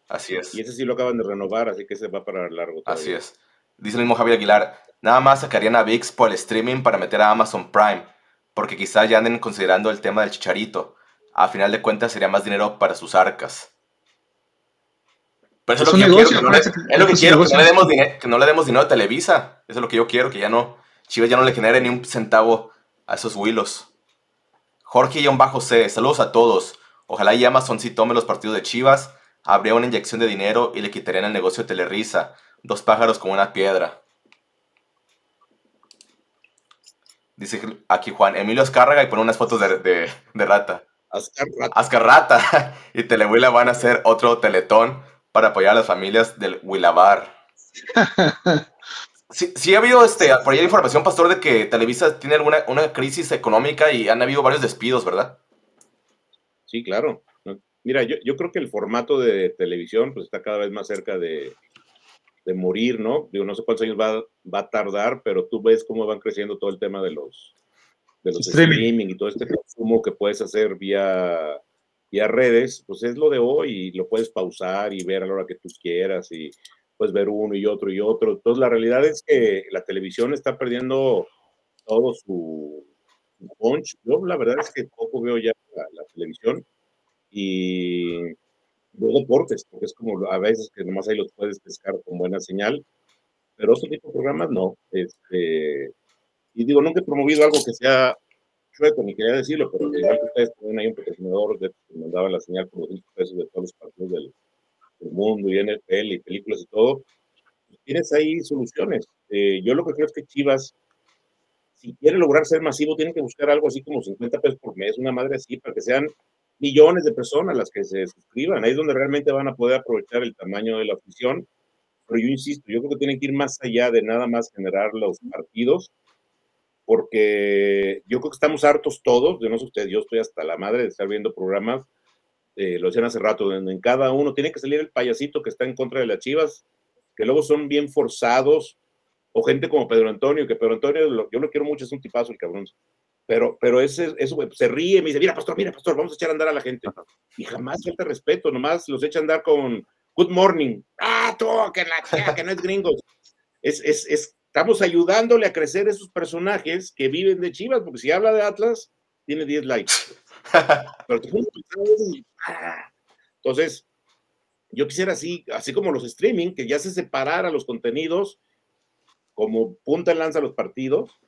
Así es. Y ese sí lo acaban de renovar, así que se va para largo. Así es. Dice el mismo Javier Aguilar, nada más sacarían a VIX por el streaming para meter a Amazon Prime, porque quizá ya anden considerando el tema del chicharito. A final de cuentas sería más dinero para sus arcas. Pero eso es, lo que yo quiero, es lo que quiero, que no, le demos que no le demos dinero a Televisa. Eso es lo que yo quiero, que ya no, Chivas ya no le genere ni un centavo a esos huilos. Jorge-C, saludos a todos. Ojalá y Amazon sí tome los partidos de Chivas. Habría una inyección de dinero y le quitarían el negocio de Telerisa. Dos pájaros con una piedra. Dice aquí Juan, Emilio Azcárraga y pone unas fotos de, de, rata. Azcarrata. y Telehuila van a hacer otro teletón para apoyar a las familias del Huilabar. Sí, ha habido este, por ahí información, Pastor, de que Televisa tiene alguna una crisis económica y han habido varios despidos, ¿verdad? Sí, claro. Mira, yo, yo creo que el formato de televisión pues, está cada vez más cerca de, de morir, ¿no? Digo, no sé cuántos años va, va, a tardar, pero tú ves cómo van creciendo todo el tema de los, de los streaming. y todo este consumo que puedes hacer vía, vía redes, pues es lo de hoy y lo puedes pausar y ver a la hora que tú quieras y pues ver uno y otro y otro. Entonces, la realidad es que la televisión está perdiendo todo su, punch. Yo, la verdad es que poco veo ya la, televisión y veo deportes, porque es como a veces que nomás ahí los puedes pescar con buena señal, pero otro tipo de programas no. Este, y digo, nunca he promovido algo que sea chueco, ni quería decirlo, pero igual que ustedes tienen ahí un patrocinador que mandaba la señal por los pesos de todos los partidos del, el mundo y NFL y películas y todo, pues, tienes ahí soluciones. Eh, yo lo que creo es que Chivas, si quiere lograr ser masivo, tiene que buscar algo así como 50 pesos por mes, una madre así, para que sean millones de personas las que se suscriban. Ahí es donde realmente van a poder aprovechar el tamaño de la afición. Pero yo insisto, yo creo que tienen que ir más allá de nada más generar los partidos, porque yo creo que estamos hartos todos, de no sé ustedes, yo estoy hasta la madre de estar viendo programas eh, lo decían hace rato, en, cada uno tiene que salir el payasito que está en contra de las chivas, que luego son bien forzados, o gente como Pedro Antonio, que Pedro Antonio, yo lo quiero mucho, es un tipazo el cabrón, pero, pero ese, eso se ríe, me dice, mira, pastor, mira, pastor, vamos a echar a andar a la gente. Y jamás falta respeto, nomás los echa a andar con good morning. Ah, tú, que, la, que no es gringo. Es, es, es, estamos ayudándole a crecer esos personajes que viven de Chivas, porque si habla de Atlas, tiene 10 likes. Entonces, yo quisiera así, así como los streaming, que ya se separara los contenidos como punta en lanza los partidos,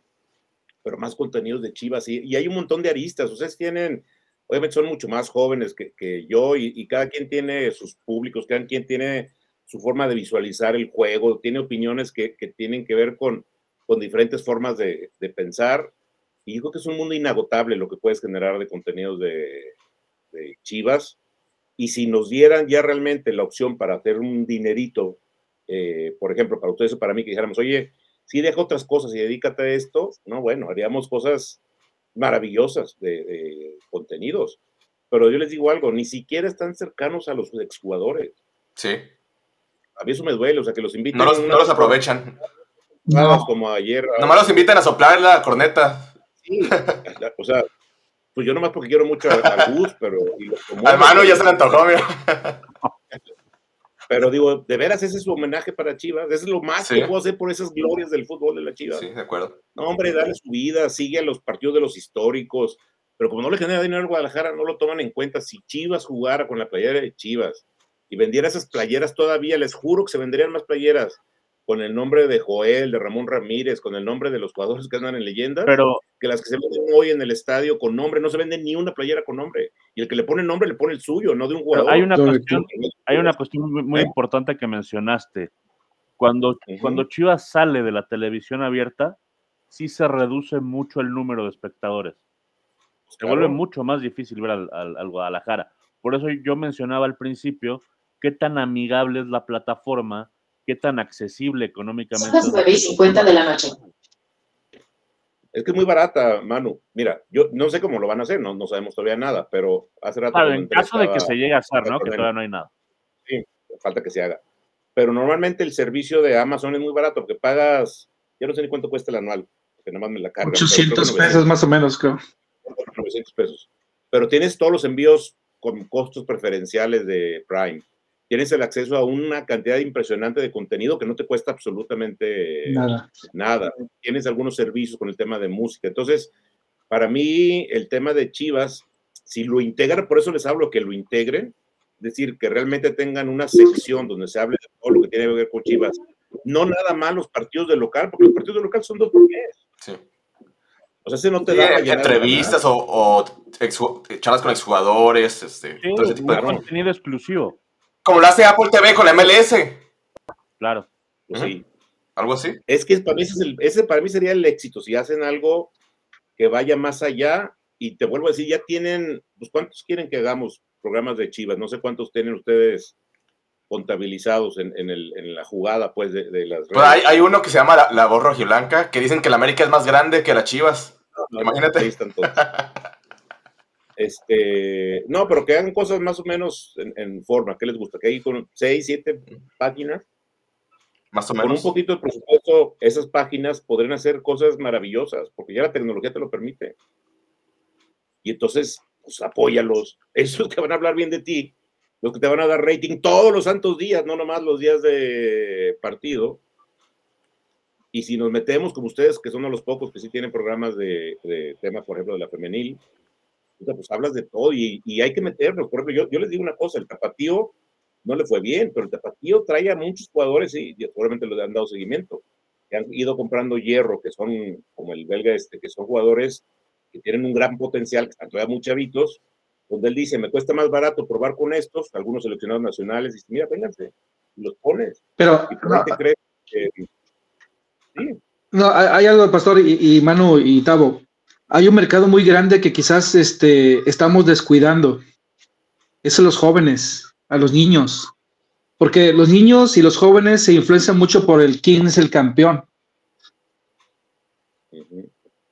pero más contenidos de Chivas. Y, hay un montón de aristas. Ustedes tienen, obviamente son mucho más jóvenes que, que yo y, cada quien tiene sus públicos, cada quien tiene su forma de visualizar el juego, tiene opiniones que, que tienen que ver con, con diferentes formas de, de pensar y yo creo que es un mundo inagotable lo que puedes generar de contenidos de, Chivas. Y si nos dieran ya realmente la opción para hacer un dinerito, eh, por ejemplo, para ustedes o para mí, que dijéramos, oye, si deja otras cosas y dedícate a esto, no, bueno, haríamos cosas maravillosas de, contenidos. Pero yo les digo algo, ni siquiera están cercanos a los exjugadores. Sí. A mí eso me duele, o sea, que los invitan. No los, no los aprovechan. No. Como ayer. Nomás los invitan a soplar la corneta. Sí, o sea, pues yo nomás porque quiero mucho a, Gus, pero... Al mano ya se le antojó, Pero digo, de veras ese es su homenaje para Chivas, ese es lo más que puedo hacer por esas glorias del fútbol de la Chivas. Sí, de acuerdo. No, hombre, dale su vida, sigue a los partidos de los históricos, pero como no le genera dinero a Guadalajara, no lo toman en cuenta. Si Chivas jugara con la playera de Chivas y vendiera esas playeras todavía, les juro que se venderían más playeras con el nombre de Joel, de Ramón Ramírez, con el nombre de los jugadores que andan en leyendas, pero, que las que se venden hoy en el estadio con nombre, no se venden ni una playera con nombre. Y el que le pone nombre le pone el suyo, no de un jugador. Hay una cuestión, hay una cuestión muy, importante que mencionaste. Cuando, cuando Chivas sale de la televisión abierta, sí se reduce mucho el número de espectadores. Se vuelve mucho más difícil ver al, al Guadalajara. Por eso yo mencionaba al principio qué tan amigable es la plataforma qué tan accesible económicamente. Son las 50 de la noche. Es que es muy barata, Manu. Mira, yo no sé cómo lo van a hacer, no, no sabemos todavía nada, pero hace rato. Claro, en caso de que se llegue a hacer, ¿no? Que todavía no hay nada. Sí, falta que se haga. Pero normalmente el servicio de Amazon es muy barato, porque pagas, ya no sé ni cuánto cuesta el anual, porque nada más me la cargan. 800 pesos más o menos, creo. 900 pesos. Pero tienes todos los envíos con costos preferenciales de Prime tienes el acceso a una cantidad impresionante de contenido que no te cuesta absolutamente nada. Tienes algunos servicios con el tema de música. Entonces, para mí, el tema de Chivas, si lo integran, por eso les hablo que lo integren, es decir, que realmente tengan una sección donde se hable de todo lo que tiene que ver con Chivas. No nada más los partidos de local, porque los partidos de local son dos por. Sí. O sea, se no te da. entrevistas o, charlas con exjugadores, este, todo ese tipo de contenido exclusivo. Como lo hace Apple TV con la MLS. Claro. Pues sí. Algo así. Es que para mí ese, para mí sería el éxito. Si hacen algo que vaya más allá, y te vuelvo a decir, ya tienen, pues ¿cuántos quieren que hagamos programas de Chivas? No sé cuántos tienen ustedes contabilizados en, la jugada, pues, de, las pues hay, uno que se llama La, la Voz Rojiblanca, que dicen que la América es más grande que la Chivas. Imagínate. Ahí están todos. este, no, pero que hagan cosas más o menos en, forma. ¿Qué les gusta? Que hay con seis, siete páginas. Más o menos. Con un poquito de presupuesto, esas páginas podrían hacer cosas maravillosas, porque ya la tecnología te lo permite. Y entonces, pues apóyalos. Esos que van a hablar bien de ti, los que te van a dar rating todos los santos días, no nomás los días de partido. Y si nos metemos, como ustedes, que son de los pocos que sí tienen programas de, de temas, por ejemplo, de la femenil, pues hablas de todo y, hay que meternos. Por ejemplo, yo, yo, les digo una cosa, el tapatío no le fue bien, pero el tapatío trae a muchos jugadores y, seguramente le han dado seguimiento, que han ido comprando hierro, que son como el belga este, que son jugadores que tienen un gran potencial, que están todavía muy chavitos, donde él dice, me cuesta más barato probar con estos, algunos seleccionados nacionales, y dice, mira, vénganse, los pones. Pero, no, te crees sí. no, hay algo, Pastor y, y Manu y Tavo, hay un mercado muy grande que quizás este, estamos descuidando. Es a los jóvenes, a los niños. Porque los niños y los jóvenes se influencian mucho por el quién es el campeón.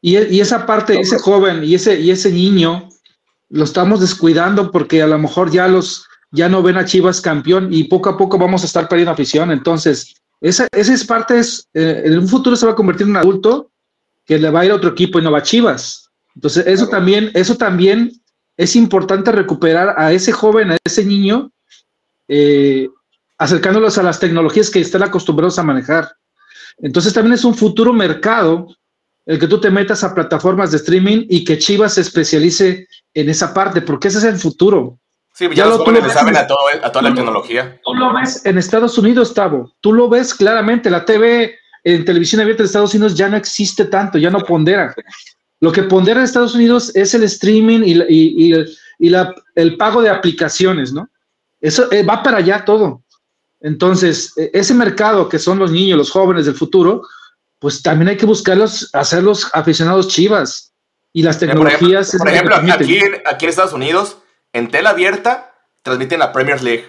Y, y, esa parte, ese joven y ese, y ese niño, lo estamos descuidando porque a lo mejor ya los ya no ven a Chivas campeón y poco a poco vamos a estar perdiendo afición. Entonces, esa, esa es parte, es, eh, en un futuro se va a convertir en un adulto que le va a ir a otro equipo y no va a Chivas. Entonces, eso también, eso también es importante recuperar a ese joven, a ese niño, eh, acercándolos a las tecnologías que están acostumbrados a manejar. Entonces, también es un futuro mercado el que tú te metas a plataformas de streaming y que Chivas se especialice en esa parte, porque ese es el futuro. Sí, ya, los jóvenes saben a, a toda la tecnología. Tú lo ves en Estados Unidos, Tavo. Tú lo ves claramente. La TV en televisión abierta de Estados Unidos ya no existe tanto, ya no pondera. Lo que pondera en Estados Unidos es el streaming y, el pago de aplicaciones, ¿no? Eso eh, va para allá todo. Entonces, e, ese mercado que son los niños, los jóvenes del futuro, pues también hay que buscarlos, hacerlos aficionados chivas. Y las tecnologías. Por ejemplo, aquí, aquí, en Estados Unidos, en tela abierta, transmiten la Premier League.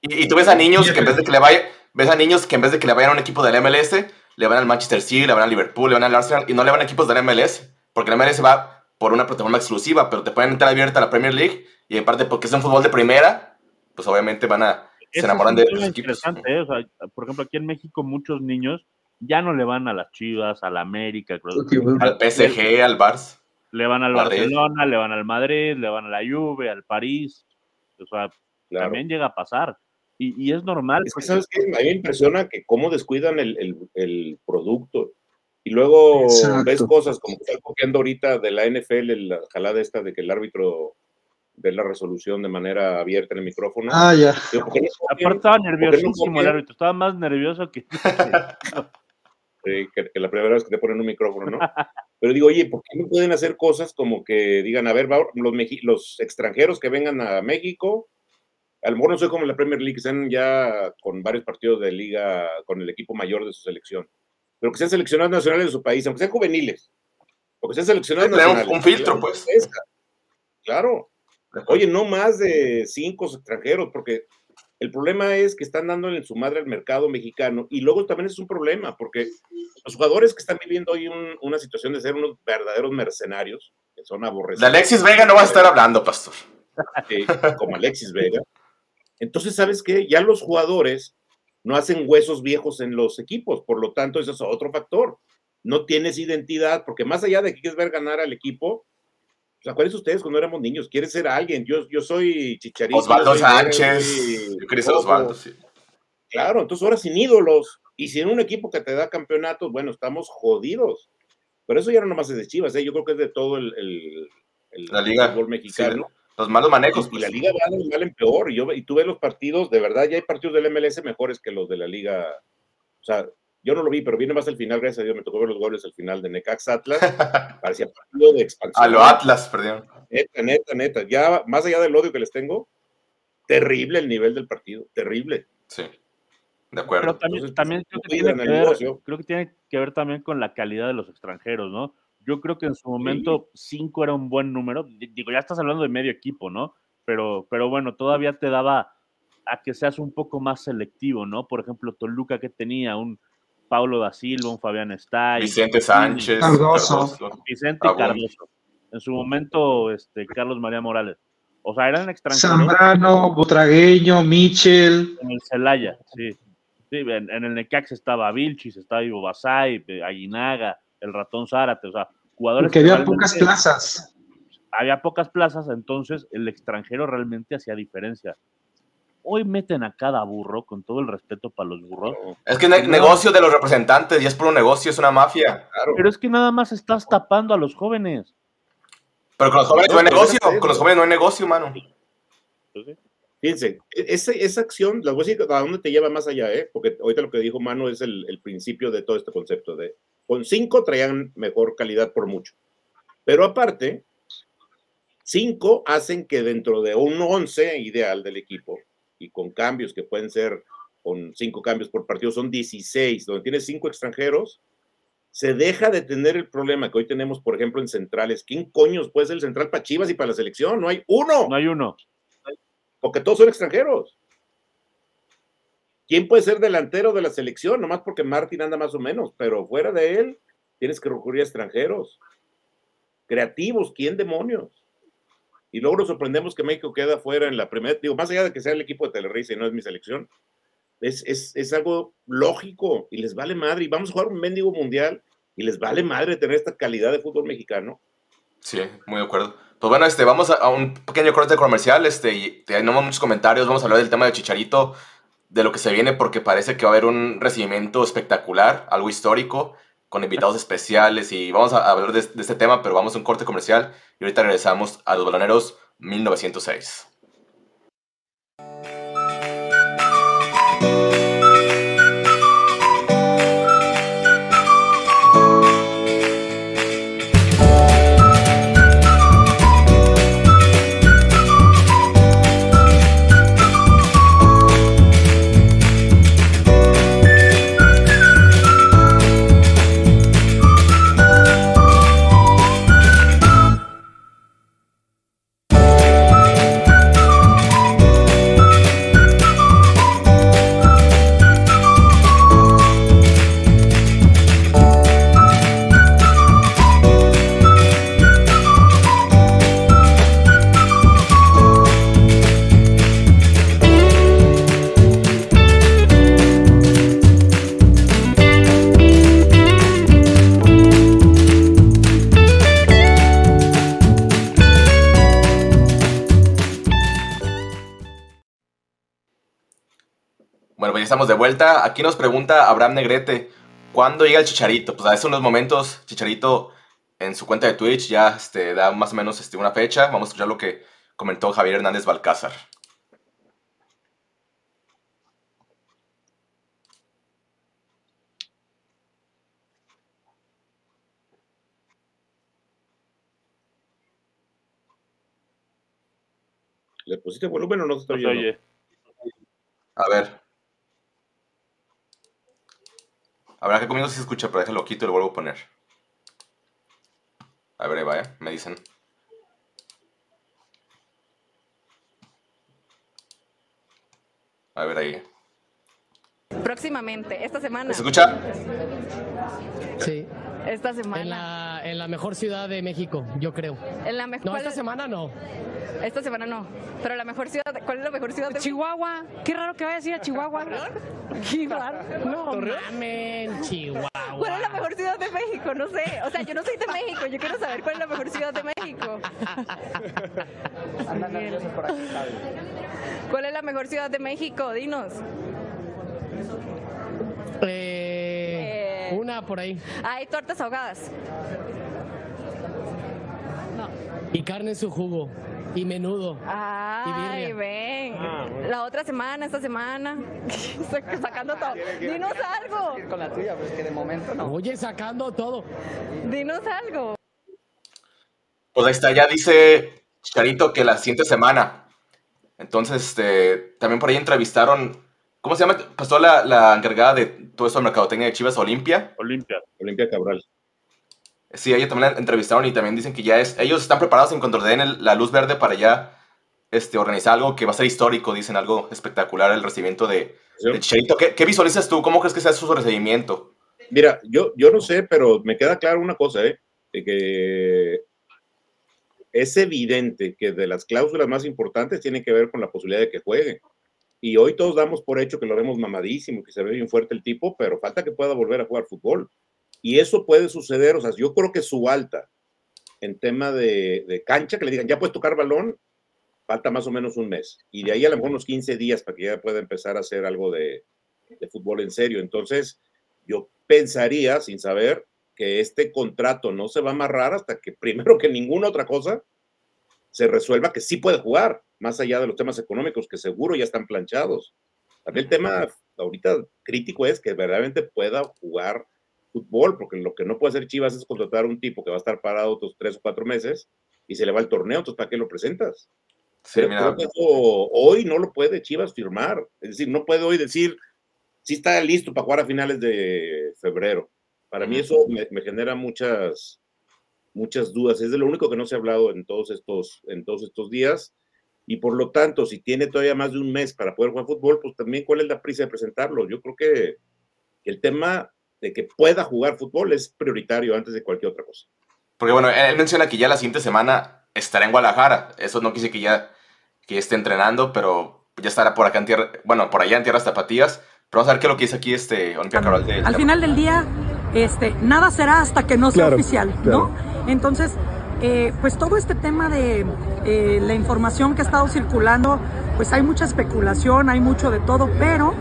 Y, tú ves a niños que en vez de que le vaya, ves a niños que en vez de que le vayan a un equipo del MLS, le van al Manchester City, le van al Liverpool, le van al Arsenal y no le van a equipos del MLS, porque el MLS va por una plataforma exclusiva, pero te pueden entrar abierta a la Premier League y en parte porque es un fútbol de primera, pues obviamente van a se enamoran de los equipos. ¿eh? por ejemplo, aquí en México muchos niños ya no le van a las Chivas, al América, al PSG, al Barça. Le van al Barcelona, le van al Madrid, le van a la Juve, al París. O sea, también llega a pasar. Y, es normal. Es que, ¿sabes qué? A mí me impresiona que cómo descuidan el, producto. Y luego ves cosas como que está cogiendo ahorita de la NFL, la jalada esta de que el árbitro ve la resolución de manera abierta en el micrófono. Ah, ya. Aparte estaba nerviosísimo el árbitro, estaba más nervioso que... que, la primera vez que te ponen un micrófono, ¿no? Pero digo, oye, ¿por qué no pueden hacer cosas como que digan, a ver, los, los extranjeros que vengan a México a lo mejor no soy como en la Premier League, que sean ya con varios partidos de liga con el equipo mayor de su selección, pero que sean seleccionados nacionales de su país, aunque sean juveniles, o que sean seleccionados nacionales. Un, filtro, pues. Claro. Oye, no más de cinco extranjeros, porque el problema es que están dándole en su madre al mercado mexicano y luego también es un problema, porque los jugadores que están viviendo hoy una situación de ser unos verdaderos mercenarios, que son aborrecidos. De Alexis Vega no va a estar hablando, pastor. como Alexis Vega, entonces, ¿sabes qué? Ya los jugadores no hacen huesos viejos en los equipos, por lo tanto, eso es otro factor. No tienes identidad, porque más allá de que quieres ver ganar al equipo, pues, acuérdense ustedes cuando éramos niños, quieres ser alguien. Yo, yo soy Chicharito. Osvaldo Sánchez. Yo Osvaldo, sí. Claro, entonces ahora sin ídolos. Y si en un equipo que te da campeonatos, bueno, estamos jodidos. Pero eso ya no nomás es de Chivas, ¿eh? yo creo que es de todo el, el, la liga, fútbol mexicano. Los malos manejos. Y, la pues. liga va de mal en peor. Y, yo, y tú ves los partidos, de verdad, ya hay partidos del MLS mejores que los de la liga. O sea, yo no lo vi, pero viene más al final, gracias a Dios, me tocó ver los goles al final de Necax Atlas. Parecía partido de expansión. A lo Atlas, perdón. Neta, neta, neta. Ya más allá del odio que les tengo, terrible el nivel del partido, terrible. Sí, de acuerdo. Pero también, Entonces, también creo, no que tiene cuidan que el ver, negocio. creo que tiene que ver también con la calidad de los extranjeros, ¿no? Yo creo que en su momento 5 era un buen número. Digo, ya estás hablando de medio equipo, ¿no? Pero, pero bueno, todavía te daba a que seas un poco más selectivo, ¿no? Por ejemplo, Toluca que tenía un Paulo da Silva, un Fabián Stay, Vicente Sánchez, Cardoso. Cardoso. Vicente y Pavón. Cardoso. En su momento, este, Carlos María Morales. O sea, eran extranjeros Zambrano, Butragueño, Michel. en el Celaya, sí. Sí, en, en el Necax estaba Vilchis, estaba Ivo Basay, eh, Aguinaga, el ratón Zárate, o sea, jugadores Porque había pocas plazas. había pocas plazas, entonces el extranjero realmente hacía diferencia. Hoy meten a cada burro, con todo el respeto para los burros, Es que ne- negocio de los representantes, y es por un negocio, es una mafia. claro. pero es que nada más estás tapando a los jóvenes. Pero con los jóvenes no, hay negocio, con los jóvenes no hay negocio, mano. Entonces, Fíjense, e- esa, esa acción, les voy a decir a dónde te lleva más allá, ¿eh? Porque ahorita lo que dijo Mano es el, el principio de todo este concepto de con cinco traían mejor calidad por mucho. Pero aparte, cinco hacen que dentro de un once ideal del equipo y con cambios que pueden ser con cinco cambios por partido, son 16, donde tienes cinco extranjeros, se deja de tener el problema que hoy tenemos, por ejemplo, en centrales. ¿Quién coños puede ser el central para Chivas y para la selección? No hay uno no hay uno. porque todos son extranjeros. ¿Quién puede ser delantero de la selección? Nomás porque Martín anda más o menos, pero fuera de él tienes que recurrir a extranjeros. Creativos, ¿quién demonios? Y luego nos sorprendemos que México queda fuera en la primera, digo, más allá de que sea el equipo de Televisa y no es mi selección, es, es, es algo lógico y les vale madre. Y vamos a jugar un mendigo mundial y les vale madre tener esta calidad de fútbol mexicano. Sí, muy de acuerdo. Pues bueno, este, vamos a, a un pequeño corte comercial, este, y tenemos muchos comentarios, vamos a hablar del tema de Chicharito, de lo que se viene, porque parece que va a haber un recibimiento espectacular, algo histórico, con invitados especiales, y vamos a hablar de, de este tema, pero vamos a un corte comercial, y ahorita regresamos a Los Baloneros 1906. Estamos de vuelta. Aquí nos pregunta Abraham Negrete, ¿cuándo llega el Chicharito? Pues hace unos momentos, Chicharito en su cuenta de Twitch ya este, da más o menos este, una fecha. Vamos a escuchar lo que comentó Javier Hernández Balcázar. ¿Le pusiste volumen o no se está oyendo? oye. A ver. A ver, acá conmigo sí se escucha, pero déjalo quito y lo vuelvo a poner. A ver, ahí va, ¿eh? Me dicen. A ver ahí. Próximamente, esta semana. ¿Se escucha? Sí, Esta en semana. La, en la mejor ciudad de México, yo creo. En la mejor. No, esta semana no. Esta semana no. Pero la mejor ciudad. ¿Cuál es la mejor ciudad de Chihuahua. Qué raro que vaya a decir a Chihuahua. Qué raro. No, Mamen, Chihuahua. ¿Cuál es la mejor ciudad de México? No sé. O sea, yo no soy de México. Yo quiero saber cuál es la mejor ciudad de México. ¿Cuál es la mejor ciudad de México? Dinos. Eh. Una por ahí. Hay tortas ahogadas. Y carne en su jugo. Y menudo. Ay, birria. ven. La otra semana, esta semana. Sac- Sacando todo. Dinos algo. con la tuya, pues que de momento no. Oye, sacando todo. Dinos algo. Pues ahí está, ya dice Chicharito que la siguiente semana. Entonces, este, también por ahí entrevistaron, ¿cómo se llama? Pasó la, la encargada de todo esto de mercadotecnia de Chivas, Olimpia. Olimpia. Olimpia Cabral. Sí, ella también la entrevistaron y también dicen que ya es, ellos están preparados en cuanto le den el- la luz verde para ya este, organizar algo que va a ser histórico, dicen algo espectacular, el recibimiento de, ¿Sí? de Chicharito. ¿Qué, qué visualizas tú? ¿Cómo crees que sea su recibimiento? Mira, yo, yo no sé, pero me queda claro una cosa, ¿eh? De que es evidente que de las cláusulas más importantes tiene que ver con la posibilidad de que juegue. Y hoy todos damos por hecho que lo vemos mamadísimo, que se ve bien fuerte el tipo, pero falta que pueda volver a jugar fútbol. Y eso puede suceder, o sea, yo creo que su alta en tema de, de cancha, que le digan, ya puedes tocar balón, falta más o menos un mes. Y de ahí a lo mejor unos 15 días para que ya pueda empezar a hacer algo de, de fútbol en serio. Entonces, yo pensaría, sin saber, que este contrato no se va a amarrar hasta que primero que ninguna otra cosa se resuelva que sí puede jugar, más allá de los temas económicos que seguro ya están planchados. También el tema ahorita crítico es que verdaderamente pueda jugar fútbol, porque lo que no puede hacer Chivas es contratar a un tipo que va a estar parado otros tres o cuatro meses y se le va el torneo, entonces ¿para qué lo presentas? Sí, mira, eso hoy no lo puede Chivas firmar. Es decir, no puede hoy decir si está listo para jugar a finales de febrero. Para mí eso me, me genera muchas, muchas dudas. Es de lo único que no se ha hablado en todos estos, en todos estos días. Y por lo tanto, si tiene todavía más de un mes para poder jugar fútbol, pues también cuál es la prisa de presentarlo. Yo creo que el tema de que pueda jugar fútbol es prioritario antes de cualquier otra cosa. Porque bueno, él menciona que ya la siguiente semana estará en Guadalajara. Eso no quise que ya, que ya esté entrenando, pero ya estará por acá en tierra, bueno, por allá en tierras tapatías. Pero vamos a ver qué es lo que dice aquí este Olimpia Cabral. de- Al final del día, este, nada será hasta que no sea oficial, ¿no? Entonces, eh, pues todo este tema de eh, la información que ha estado circulando, pues hay mucha especulación, hay mucho de todo, pero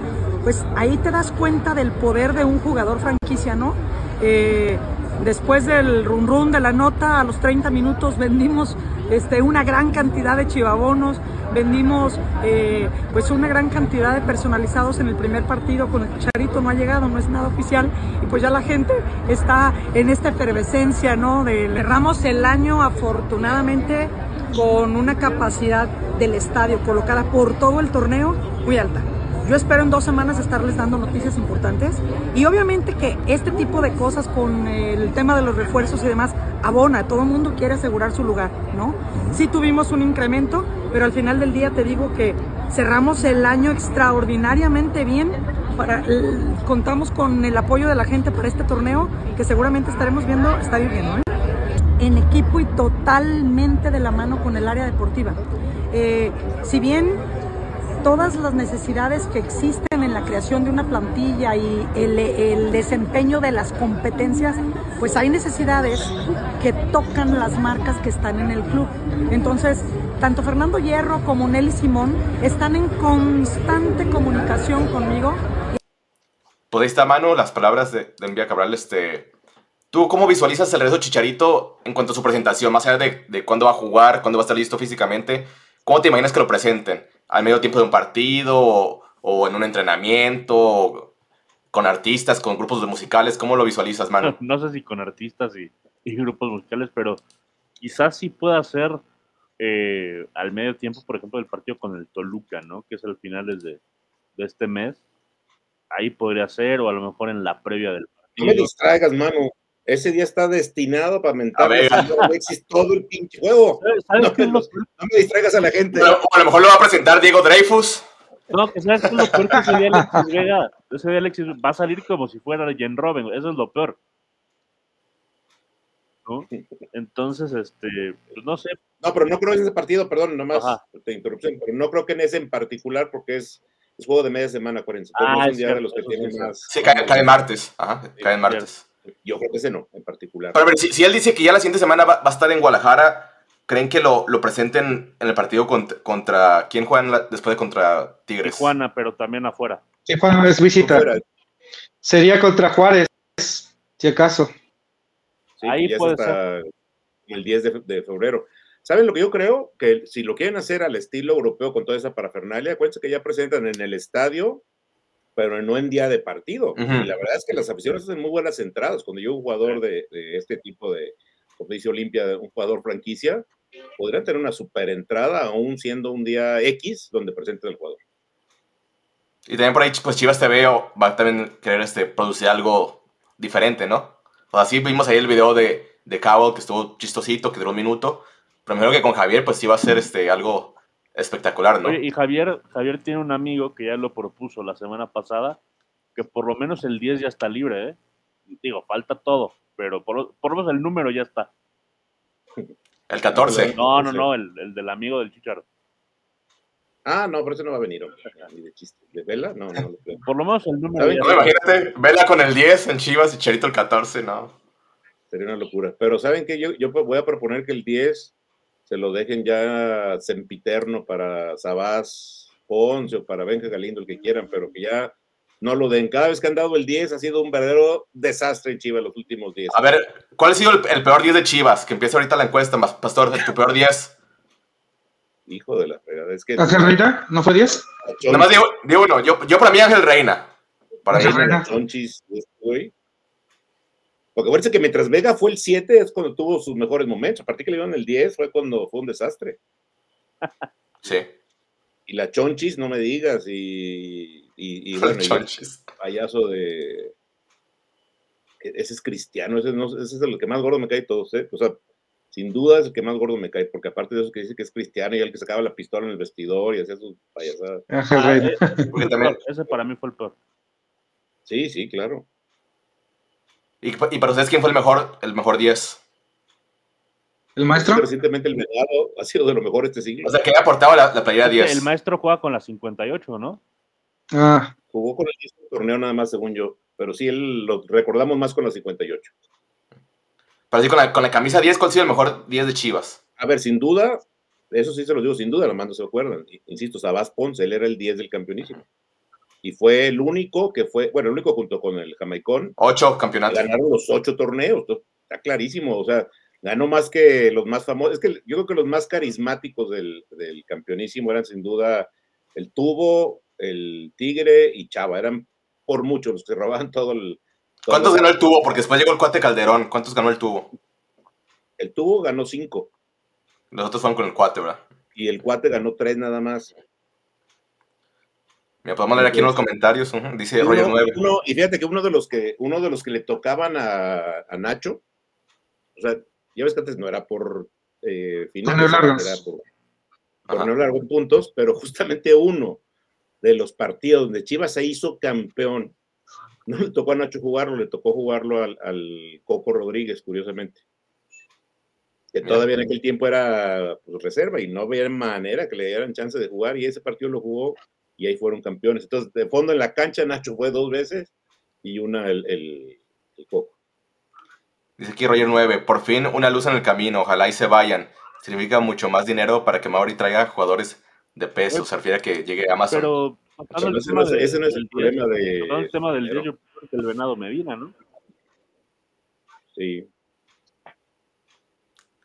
pues ahí te das cuenta del poder de un jugador franquicia, ¿no? Eh, después del run run de la nota, a los 30 minutos vendimos este, una gran cantidad de chivabonos, vendimos eh, pues una gran cantidad de personalizados en el primer partido con el Charito no ha llegado, no es nada oficial y pues ya la gente está en esta efervescencia, ¿no? De, cerramos el año afortunadamente con una capacidad del estadio colocada por todo el torneo muy alta. Yo espero en dos semanas estarles dando noticias importantes y obviamente que este tipo de cosas con el tema de los refuerzos y demás abona, todo el mundo quiere asegurar su lugar, ¿no? Sí tuvimos un incremento, pero al final del día te digo que cerramos el año extraordinariamente bien, para, contamos con el apoyo de la gente para este torneo que seguramente estaremos viendo, está viviendo, ¿eh? en equipo y totalmente de la mano con el área deportiva. Eh, si bien todas las necesidades que existen en la creación de una plantilla y el, desempeño de las competencias, pues hay necesidades que tocan las marcas que están en el club. Entonces, tanto Fernando Hierro como Nelly Simón están en constante comunicación conmigo Pues ahí está a mano las palabras de, de Olimpia Cabral. Este, ¿Tú cómo visualizas el regreso de Chicharito en cuanto a su presentación? Más allá de, de cuándo va a jugar, cuándo va a estar listo físicamente. ¿Cómo te imaginas que lo presenten? ¿Al medio tiempo de un partido? ¿O, o en un entrenamiento? o ¿Con artistas? ¿Con grupos de musicales? ¿Cómo lo visualizas, mano? No sé si con artistas y, y grupos musicales, pero quizás sí pueda ser eh, al medio tiempo, por ejemplo, del partido con el Toluca, ¿no? Que es el finales de, de este mes. Ahí podría ser, o a lo mejor en la previa del No me partido. distraigas, mano. Ese día está destinado para A mentar Alexis todo el pinche juego. ¿Sabes- ¿Sabes No qué es me, lo los- no me distraigas a la gente. O a lo mejor lo va a presentar Diego Dreyfus. No, que sabes que lo peor que ese día Alexis Vega, ese día Alexis va a salir como si fuera Jen Robin, eso es lo peor. ¿No? Entonces, este, pues no sé, No, pero no creo en ese partido, perdón, nomás Ajá. te interrupción, pero no creo que en ese en particular, porque es, es juego de media semana, acuérdense. Ah, no es es un día de los que tienen más. Sí, cae, cae martes. Ajá, cae martes. Yo creo que ese no, en particular. Pero a ver, si, si él dice que ya la siguiente semana va, va a estar en Guadalajara, ¿creen que lo, lo presenten en el partido contra, contra ¿quién juegan la- después de contra Tigres? Tijuana, pero también afuera. Tijuana es visita. Sería contra Juárez, si acaso. sí, Ahí puede hasta el 10 de, de febrero. ¿Saben lo que yo creo? Que si lo quieren hacer al estilo europeo con toda esa parafernalia, acuérdense que ya presentan en el estadio, pero no en día de partido. Y la verdad es que las aficiones hacen muy buenas entradas. Cuando yo un jugador de, de este tipo de, como dice Olimpia, un jugador franquicia, podrían tener una super entrada, aún siendo un día X donde presenten el jugador. Y también por ahí, pues Chivas TV va a también querer este, producir algo diferente, ¿no? O sea, sí vimos ahí el video de, de Cabo que estuvo chistosito, que duró un minuto. Pero mejor que con Javier, pues sí va a ser este, algo espectacular, ¿no? Oye, y Javier, Javier tiene un amigo que ya lo propuso la semana pasada, que por lo menos el 10 ya está libre, ¿eh? Digo, falta todo, pero por, por lo menos el número ya está. El 14. No, no, no, el, el del amigo del Chicharo. Ah, no, pero ese no va a venir, hombre, ni de chiste. ¿De Vela? No, no lo creo. Por lo menos el número ¿Saben ya No, está. imagínate, Vela con el 10 en Chivas y Cherito el 14, no. Sería una locura. Pero ¿saben qué? Yo, yo voy a proponer que el 10 se lo dejen ya sempiterno para Sabás, Ponce o para Benja Galindo, el que quieran, pero que ya no lo den. Cada vez que han dado el 10 ha sido un verdadero desastre en Chivas los últimos 10. A ver, ¿cuál ha sido el, el peor 10 de Chivas? Que empieza ahorita la encuesta, más Pastor, tu peor 10. Hijo de la fregada. Es que. ¿Ángel Reina? ¿No fue 10? Nada más digo, digo uno, yo, yo para mí Ángel Reina. Para mí, Ángel Reina. Chonchis, este güey. Porque parece que mientras Vega fue el 7 es cuando tuvo sus mejores momentos. A partir que le dieron el 10 fue cuando fue un desastre. sí. Y la Chonchis, no me digas. Y, y, y bueno, y el Chonchis. payaso de. e, Ese es cristiano, ese, no- ese es el que más gordo me cae de todos, ¿eh? O sea, sin duda es el que más gordo me cae, porque aparte de eso que dice que es cristiano y el que sacaba la pistola en el vestidor y hacía sus payasadas. Ah, eh, ese para mí fue el peor. Sí, sí, claro. ¿Y, y para ustedes quién fue el mejor, el mejor 10? ¿El maestro? Recientemente el Venado ha sido de lo mejor este siglo. O sea, que haya aportado la, la playera 10. El maestro juega con la 58, ¿no? Ah, Jugó con el mismo torneo nada más, según yo. Pero sí, él lo recordamos más con la 58. Para decir, con la, con la camisa 10, ¿cuál ha sido el mejor 10 de Chivas? A ver, sin duda, eso sí se lo digo sin duda, la mando se acuerdan. Insisto, Sabás Ponce, él era el 10 del campeonísimo. Y fue el único que fue, bueno, el único junto con el Jamaicón, 8 campeonatos. ganaron los ocho torneos. Está clarísimo, o sea, ganó más que los más famosos. Es que yo creo que los más carismáticos del, del campeonísimo eran sin duda el Tubo, el Tigre y Chava. Eran por mucho los que robaban todo el. todo ¿Cuántos el- ganó el tubo? Porque después llegó el cuate Calderón. ¿Cuántos ganó el tubo? El Tubo ganó cinco Los otros fueron con el cuate, ¿verdad? y el Cuate ganó tres nada más. Mira, podemos leer aquí en los comentarios. Dice Roger Uno- 9. uno- y fíjate que uno de los que uno de los que le tocaban a, a Nacho, o sea, ya ves que antes no era por eh, finales, era por Ajá. torneo largo puntos, pero justamente uno de los partidos donde Chivas se hizo campeón, no le tocó a Nacho jugarlo, le tocó jugarlo al, al Coco Rodríguez, curiosamente. Que Mira. todavía en aquel tiempo era pues, reserva y no había manera que le dieran chance de jugar y ese partido lo jugó y ahí fueron campeones. Entonces, de fondo en la cancha, Nacho fue dos veces y una el, el, el Coco. Dice aquí Roger 9. Por fin una luz en el camino. Ojalá y se vayan. Significa mucho más dinero para que Mauri traiga jugadores de peso. Se refiere a que llegue a Amazon. Pero O sea, ese, no es, de- ese no es del el problema 10, de. el tema del dinero. 10, yo creo que el Venado Medina, ¿no? Sí.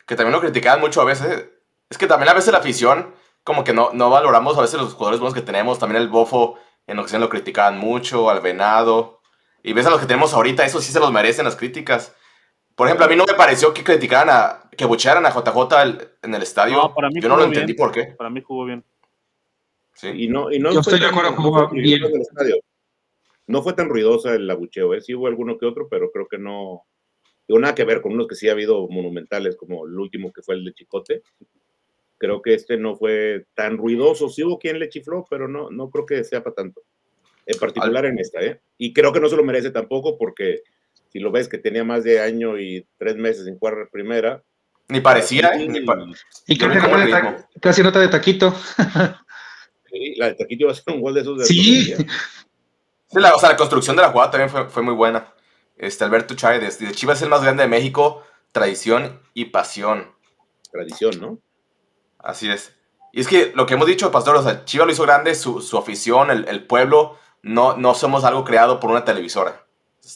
que también lo criticaban mucho a veces. Es que también a veces la afición, como que no, no valoramos a veces los jugadores buenos que tenemos. También el Bofo en ocasión lo criticaban mucho, al Venado. Y ves a los que tenemos ahorita, eso sí se los merecen las críticas. Por ejemplo, a mí no me pareció que criticaran a, que buchearan a JJ el- en el estadio. No, para mí Yo no lo entendí bien. por qué. Para mí jugó bien. Sí. Y no, y no Yo fue estoy de tan- acuerdo, no jugó fue bien. ruidoso en el estadio. No fue tan ruidosa el abucheo, ¿eh? Sí hubo alguno que otro, pero creo que no. Digo, nada que ver con unos que sí ha habido monumentales, como el último que fue el de Chicote. Creo que este no fue tan ruidoso. Sí hubo quien le chifló, pero no, no creo que sea para tanto. En particular en esta, ¿eh? Y creo que no se lo merece tampoco, porque si lo ves que tenía más de año y tres meses en cuarta primera. Ni parecía, ¿eh? Ni pa- y de acuerdo ta- casi nota de taquito. sí, La de Taquito iba a ser un gol de esos de Sí. Sí, la, o sea, la construcción de la jugada también fue, fue muy buena. Este, Alberto Chávez, dice, Chivas es el más grande de México, tradición y pasión. Tradición, ¿no? Así es. Y es que lo que hemos dicho, Pastor, o sea, Chivas lo hizo grande, su, su afición, el, el pueblo, no, no somos algo creado por una televisora.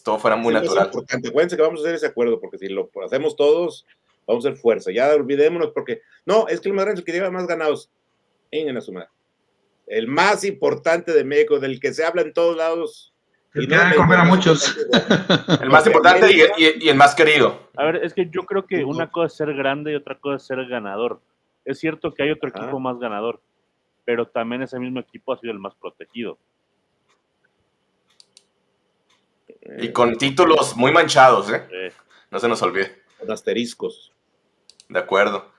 Todo fuera muy Sí, natural. Es importante. Acuérdense que vamos a hacer ese acuerdo, porque si lo hacemos todos, vamos a hacer fuerza. Ya olvidémonos, porque no, es que el más grande es el que lleva más ganados. Vengan a sumar. El más importante de México, del que se habla en todos lados, El que da comer a muchos. El más importante y, y- y el más querido. A ver, es que yo creo que una cosa es ser grande y otra cosa es ser ganador. Es cierto que hay otro Ajá. equipo más ganador, pero también ese mismo equipo ha sido el más protegido. Y con títulos muy manchados, ¿eh? Eh, No se nos olvide. Con asteriscos. De acuerdo.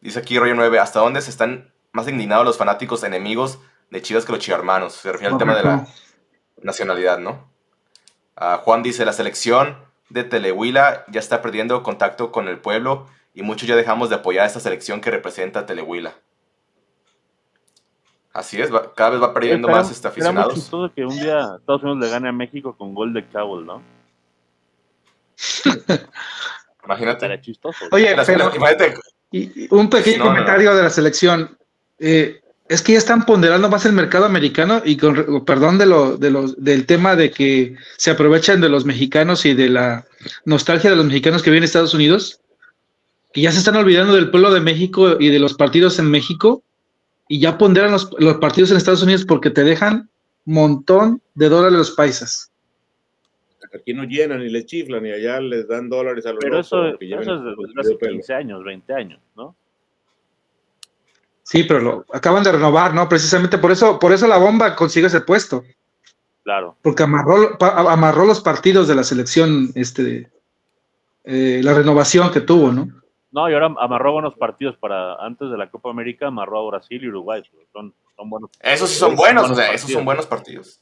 Dice aquí Rollo 9, ¿hasta dónde se están más indignados los fanáticos enemigos de Chivas que los chivarmanos? Se refiere al tema de la nacionalidad, ¿no? Ah, Juan dice, la selección de Telehuila ya está perdiendo contacto con el pueblo y muchos ya dejamos de apoyar a esta selección que representa a Telehuila. Así es, va- cada vez va perdiendo más este, Era aficionados. chistoso que un día Estados Unidos le gane a México con gol de Cowell, ¿no? Imagínate. Chistoso. Oye, pero imagínate, y- un pequeño No, no, no. comentario de la selección. Eh, es que ya están ponderando más el mercado americano y con perdón de lo, de los, del tema de que se aprovechan de los mexicanos y de la nostalgia de los mexicanos que viven en Estados Unidos, que ya se están olvidando del pueblo de México y de los partidos en México y ya ponderan los, los partidos en Estados Unidos porque te dejan montón de dólares los paisas. Aquí no llenan ni les chiflan y allá les dan dólares a los Pero eso, eso es desde hace pelo. 15 años, 20 años, ¿no? Sí, pero lo acaban de renovar, ¿no? Precisamente por eso, por eso la bomba consigue ese puesto. Claro. porque amarró, pa- amarró los partidos de la selección, este, eh, la renovación que tuvo, ¿no? No, y ahora amarró buenos partidos para antes de la Copa América, amarró a Brasil y Uruguay. Son, son buenos. esos sí son buenos, o sea, partidos. esos son buenos partidos.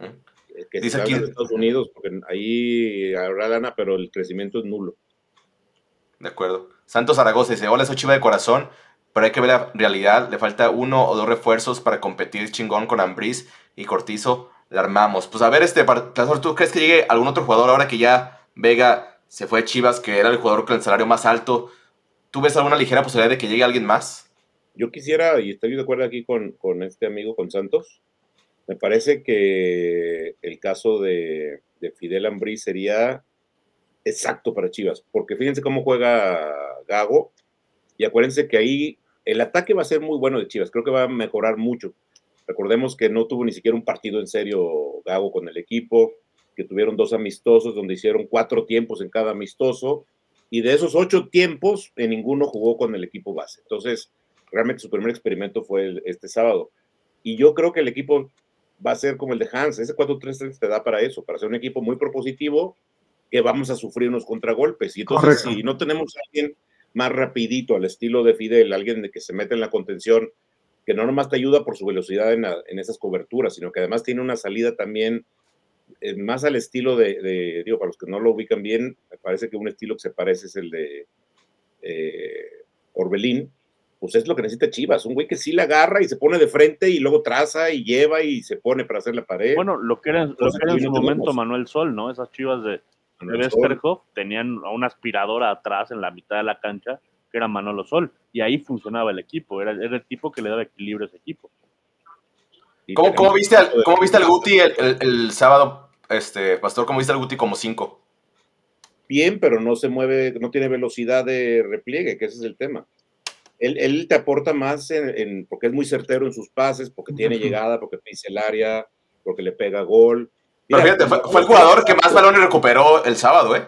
Eh, Que Dice aquí- de Estados Unidos, porque ahí habrá lana, pero el crecimiento es nulo. De acuerdo. Santos Zaragoza dice, hola, soy chiva de corazón, pero hay que ver la realidad. Le falta uno o dos refuerzos para competir chingón con Ambriz y Cortizo. La armamos. Pues a ver, este, ¿tú crees que llegue algún otro jugador ahora que ya Vega se fue a Chivas, que era el jugador con el salario más alto? ¿Tú ves alguna ligera posibilidad de que llegue alguien más? Yo quisiera, y estoy de acuerdo aquí con, con este amigo, con Santos, me parece que el caso de, de Fidel Ambrí sería exacto para Chivas, porque fíjense cómo juega Gago, y acuérdense que ahí el ataque va a ser muy bueno de Chivas, creo que va a mejorar mucho. Recordemos que no tuvo ni siquiera un partido en serio Gago con el equipo, que tuvieron dos amistosos donde hicieron cuatro tiempos en cada amistoso, y de esos ocho tiempos, en ninguno jugó con el equipo base. Entonces, realmente su primer experimento fue el- este sábado. Y yo creo que el equipo va a ser como el de Hans. Ese 4-3-3 te da para eso, para ser un equipo muy propositivo que vamos a sufrir unos contragolpes. Y entonces, Correcto. si no tenemos a alguien más rapidito al estilo de Fidel, alguien de que se mete en la contención, que no nomás te ayuda por su velocidad en, la- en esas coberturas, sino que además tiene una salida también eh, más al estilo de, de- digo, para los que no lo ubican bien, me parece que un estilo que se parece es el de eh, Orbelín, pues es lo que necesita Chivas, un güey que sí la agarra y se pone de frente y luego traza y lleva y se pone para hacer la pared. Bueno, lo que era, lo Entonces, que era en su tenemos. momento Manuel Sol, ¿no? Esas chivas de. Westerhoff tenían a una aspiradora atrás en la mitad de la cancha, que era Manolo Sol, y ahí funcionaba el equipo, era, era el tipo que le daba equilibrio a ese equipo. ¿Cómo, viste, al, cómo viste al Guti el, el- el sábado, este, Pastor? ¿Cómo viste al Guti como 5? bien, pero no se mueve, no tiene velocidad de repliegue, que ese es el tema. Él, él te aporta más en, en- porque es muy certero en sus pases, porque tiene llegada, porque pisa el área, porque le pega gol. Pero fíjate, fue, el jugador que más balones recuperó el sábado, ¿eh?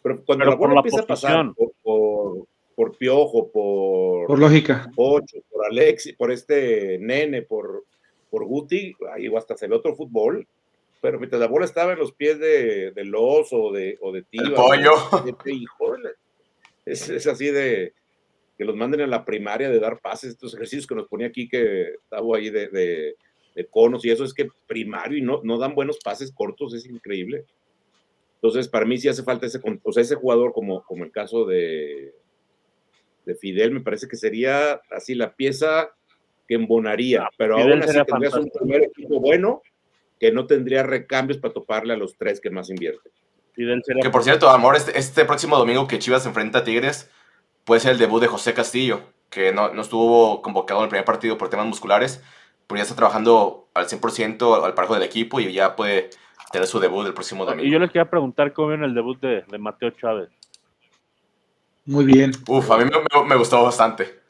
Pero cuando Pero la por bola empieza a pasar por, por, por Piojo, por, Por lógica. Pocho, por Alexi, por este nene, por, por Guti, ahí hasta el otro fútbol. Pero mientras la bola estaba en los pies de, de Los o de, o de Tiva, pollo. de- de- híjole, es, es así de que los manden a la primaria de dar pases, estos ejercicios que nos ponía aquí que estaba ahí de, de- de conos y eso es que primario y no, no dan buenos pases cortos, es increíble. Entonces, para mí sí hace falta ese, o sea, ese jugador como, como el caso de, de Fidel, me parece que sería así la pieza que embonaría, pero Fidel aún así sería tendrías un primer equipo bueno que no tendría recambios para toparle a los tres que más invierten. Que por cierto, amor, este, este próximo domingo que Chivas enfrenta a Tigres, puede ser el debut de José Castillo, que no, no estuvo convocado en el primer partido por temas musculares, pero ya está trabajando al 100% al parejo del equipo y ya puede tener su debut el próximo Y domingo. yo les quería preguntar cómo vieron el debut de, de Mateo Chávez. Muy bien. Uf, a mí me, me- me gustó bastante.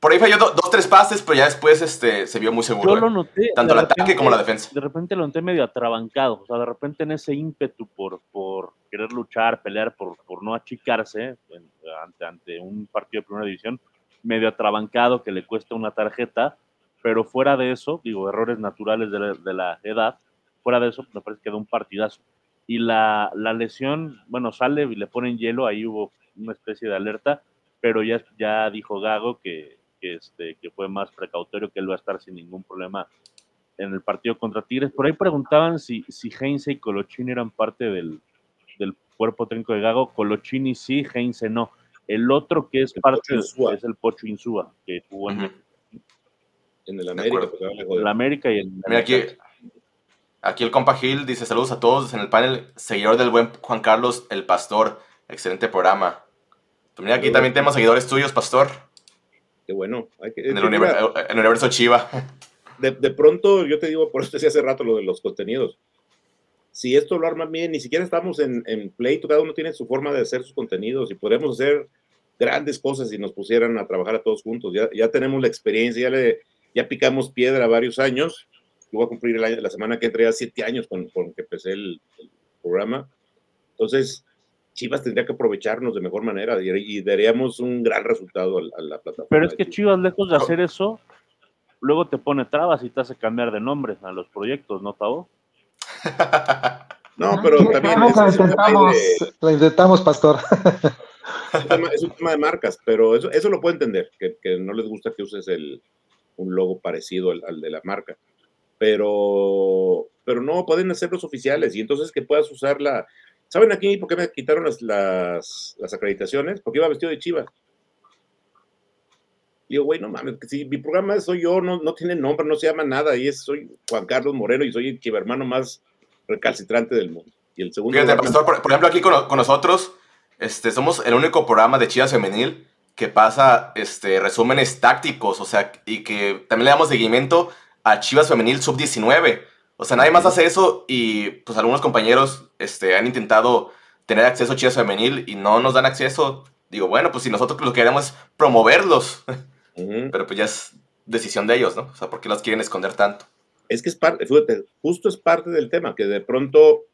Por ahí falló do- dos, tres pases, pero ya después este, se vio muy seguro. Yo eh. lo noté. Tanto el ataque como la defensa. De repente lo noté medio atrabancado. O sea, de repente en ese ímpetu por, por querer luchar, pelear, por, por no achicarse en- ante, ante un partido de primera división, medio atrabancado que le cuesta una tarjeta. Pero fuera de eso, digo, errores naturales de la, de la edad, fuera de eso, me parece que da un partidazo. Y la, la lesión, bueno, sale y le ponen hielo, ahí hubo una especie de alerta, pero ya, ya dijo Gago que, que, este, que fue más precautorio, que él va a estar sin ningún problema en el partido contra Tigres. Por ahí preguntaban si, si Heinze y Colochini eran parte del, del cuerpo técnico de Gago. Colochini sí, Heinze no. El otro que es El parte Insúa. es el Pocho Insúa, que jugó en. En el De América, joder. el América y en Mira, aquí, aquí el compa Gil dice saludos a todos en el panel, seguidor del buen Juan Carlos el Pastor, excelente programa. Pues mira, aquí también tenemos seguidores tuyos, Pastor, Qué bueno. Hay que- en el, que mira, univer- en el universo Chiva. de, de pronto, yo te digo, por eso decía hace rato lo de los contenidos. Si esto lo arman bien, ni siquiera estamos en, en pleito, cada uno tiene su forma de hacer sus contenidos y podemos hacer grandes cosas si nos pusieran a trabajar a todos juntos. Ya, ya tenemos la experiencia, ya, le, ya picamos piedra varios años. Yo voy a cumplir el año, la semana que entré ya siete años con, con que empecé el, el programa. Entonces, Chivas tendría que aprovecharnos de mejor manera y, y daríamos un gran resultado a, a la plataforma. Pero es que Chivas. Chivas, lejos de hacer eso, luego te pone trabas y te hace cambiar de nombre a los proyectos, ¿no, Tavo? No, pero también es, intentamos, de- intentamos, pastor. es un tema- es un tema de marcas, pero eso, eso lo puedo entender, que, que no les gusta que uses el, un logo parecido al, al de la marca. Pero, pero no, pueden hacer los oficiales y entonces que puedas usar la... ¿Saben aquí por qué me quitaron las, las, las acreditaciones? Porque iba vestido de Chivas. Digo, güey, no mames, si mi programa soy yo, no, no tiene nombre, no se llama nada, y es, soy Juan Carlos Moreno y soy el chivermano más recalcitrante del mundo. Y el segundo... Fíjate, Pastor, por, por ejemplo, aquí con, con nosotros, este, somos el único programa de Chivas Femenil que pasa este, resúmenes tácticos, o sea, y que también le damos seguimiento a Chivas Femenil Sub-19. O sea, nadie más hace eso y pues algunos compañeros este, han intentado tener acceso a Chivas Femenil y no nos dan acceso. Digo, bueno, pues si nosotros lo que queremos es promoverlos, pero pues ya es decisión de ellos, ¿no? O sea, ¿por qué los quieren esconder tanto? es que es parte, fíjate, justo es parte del tema, que de pronto,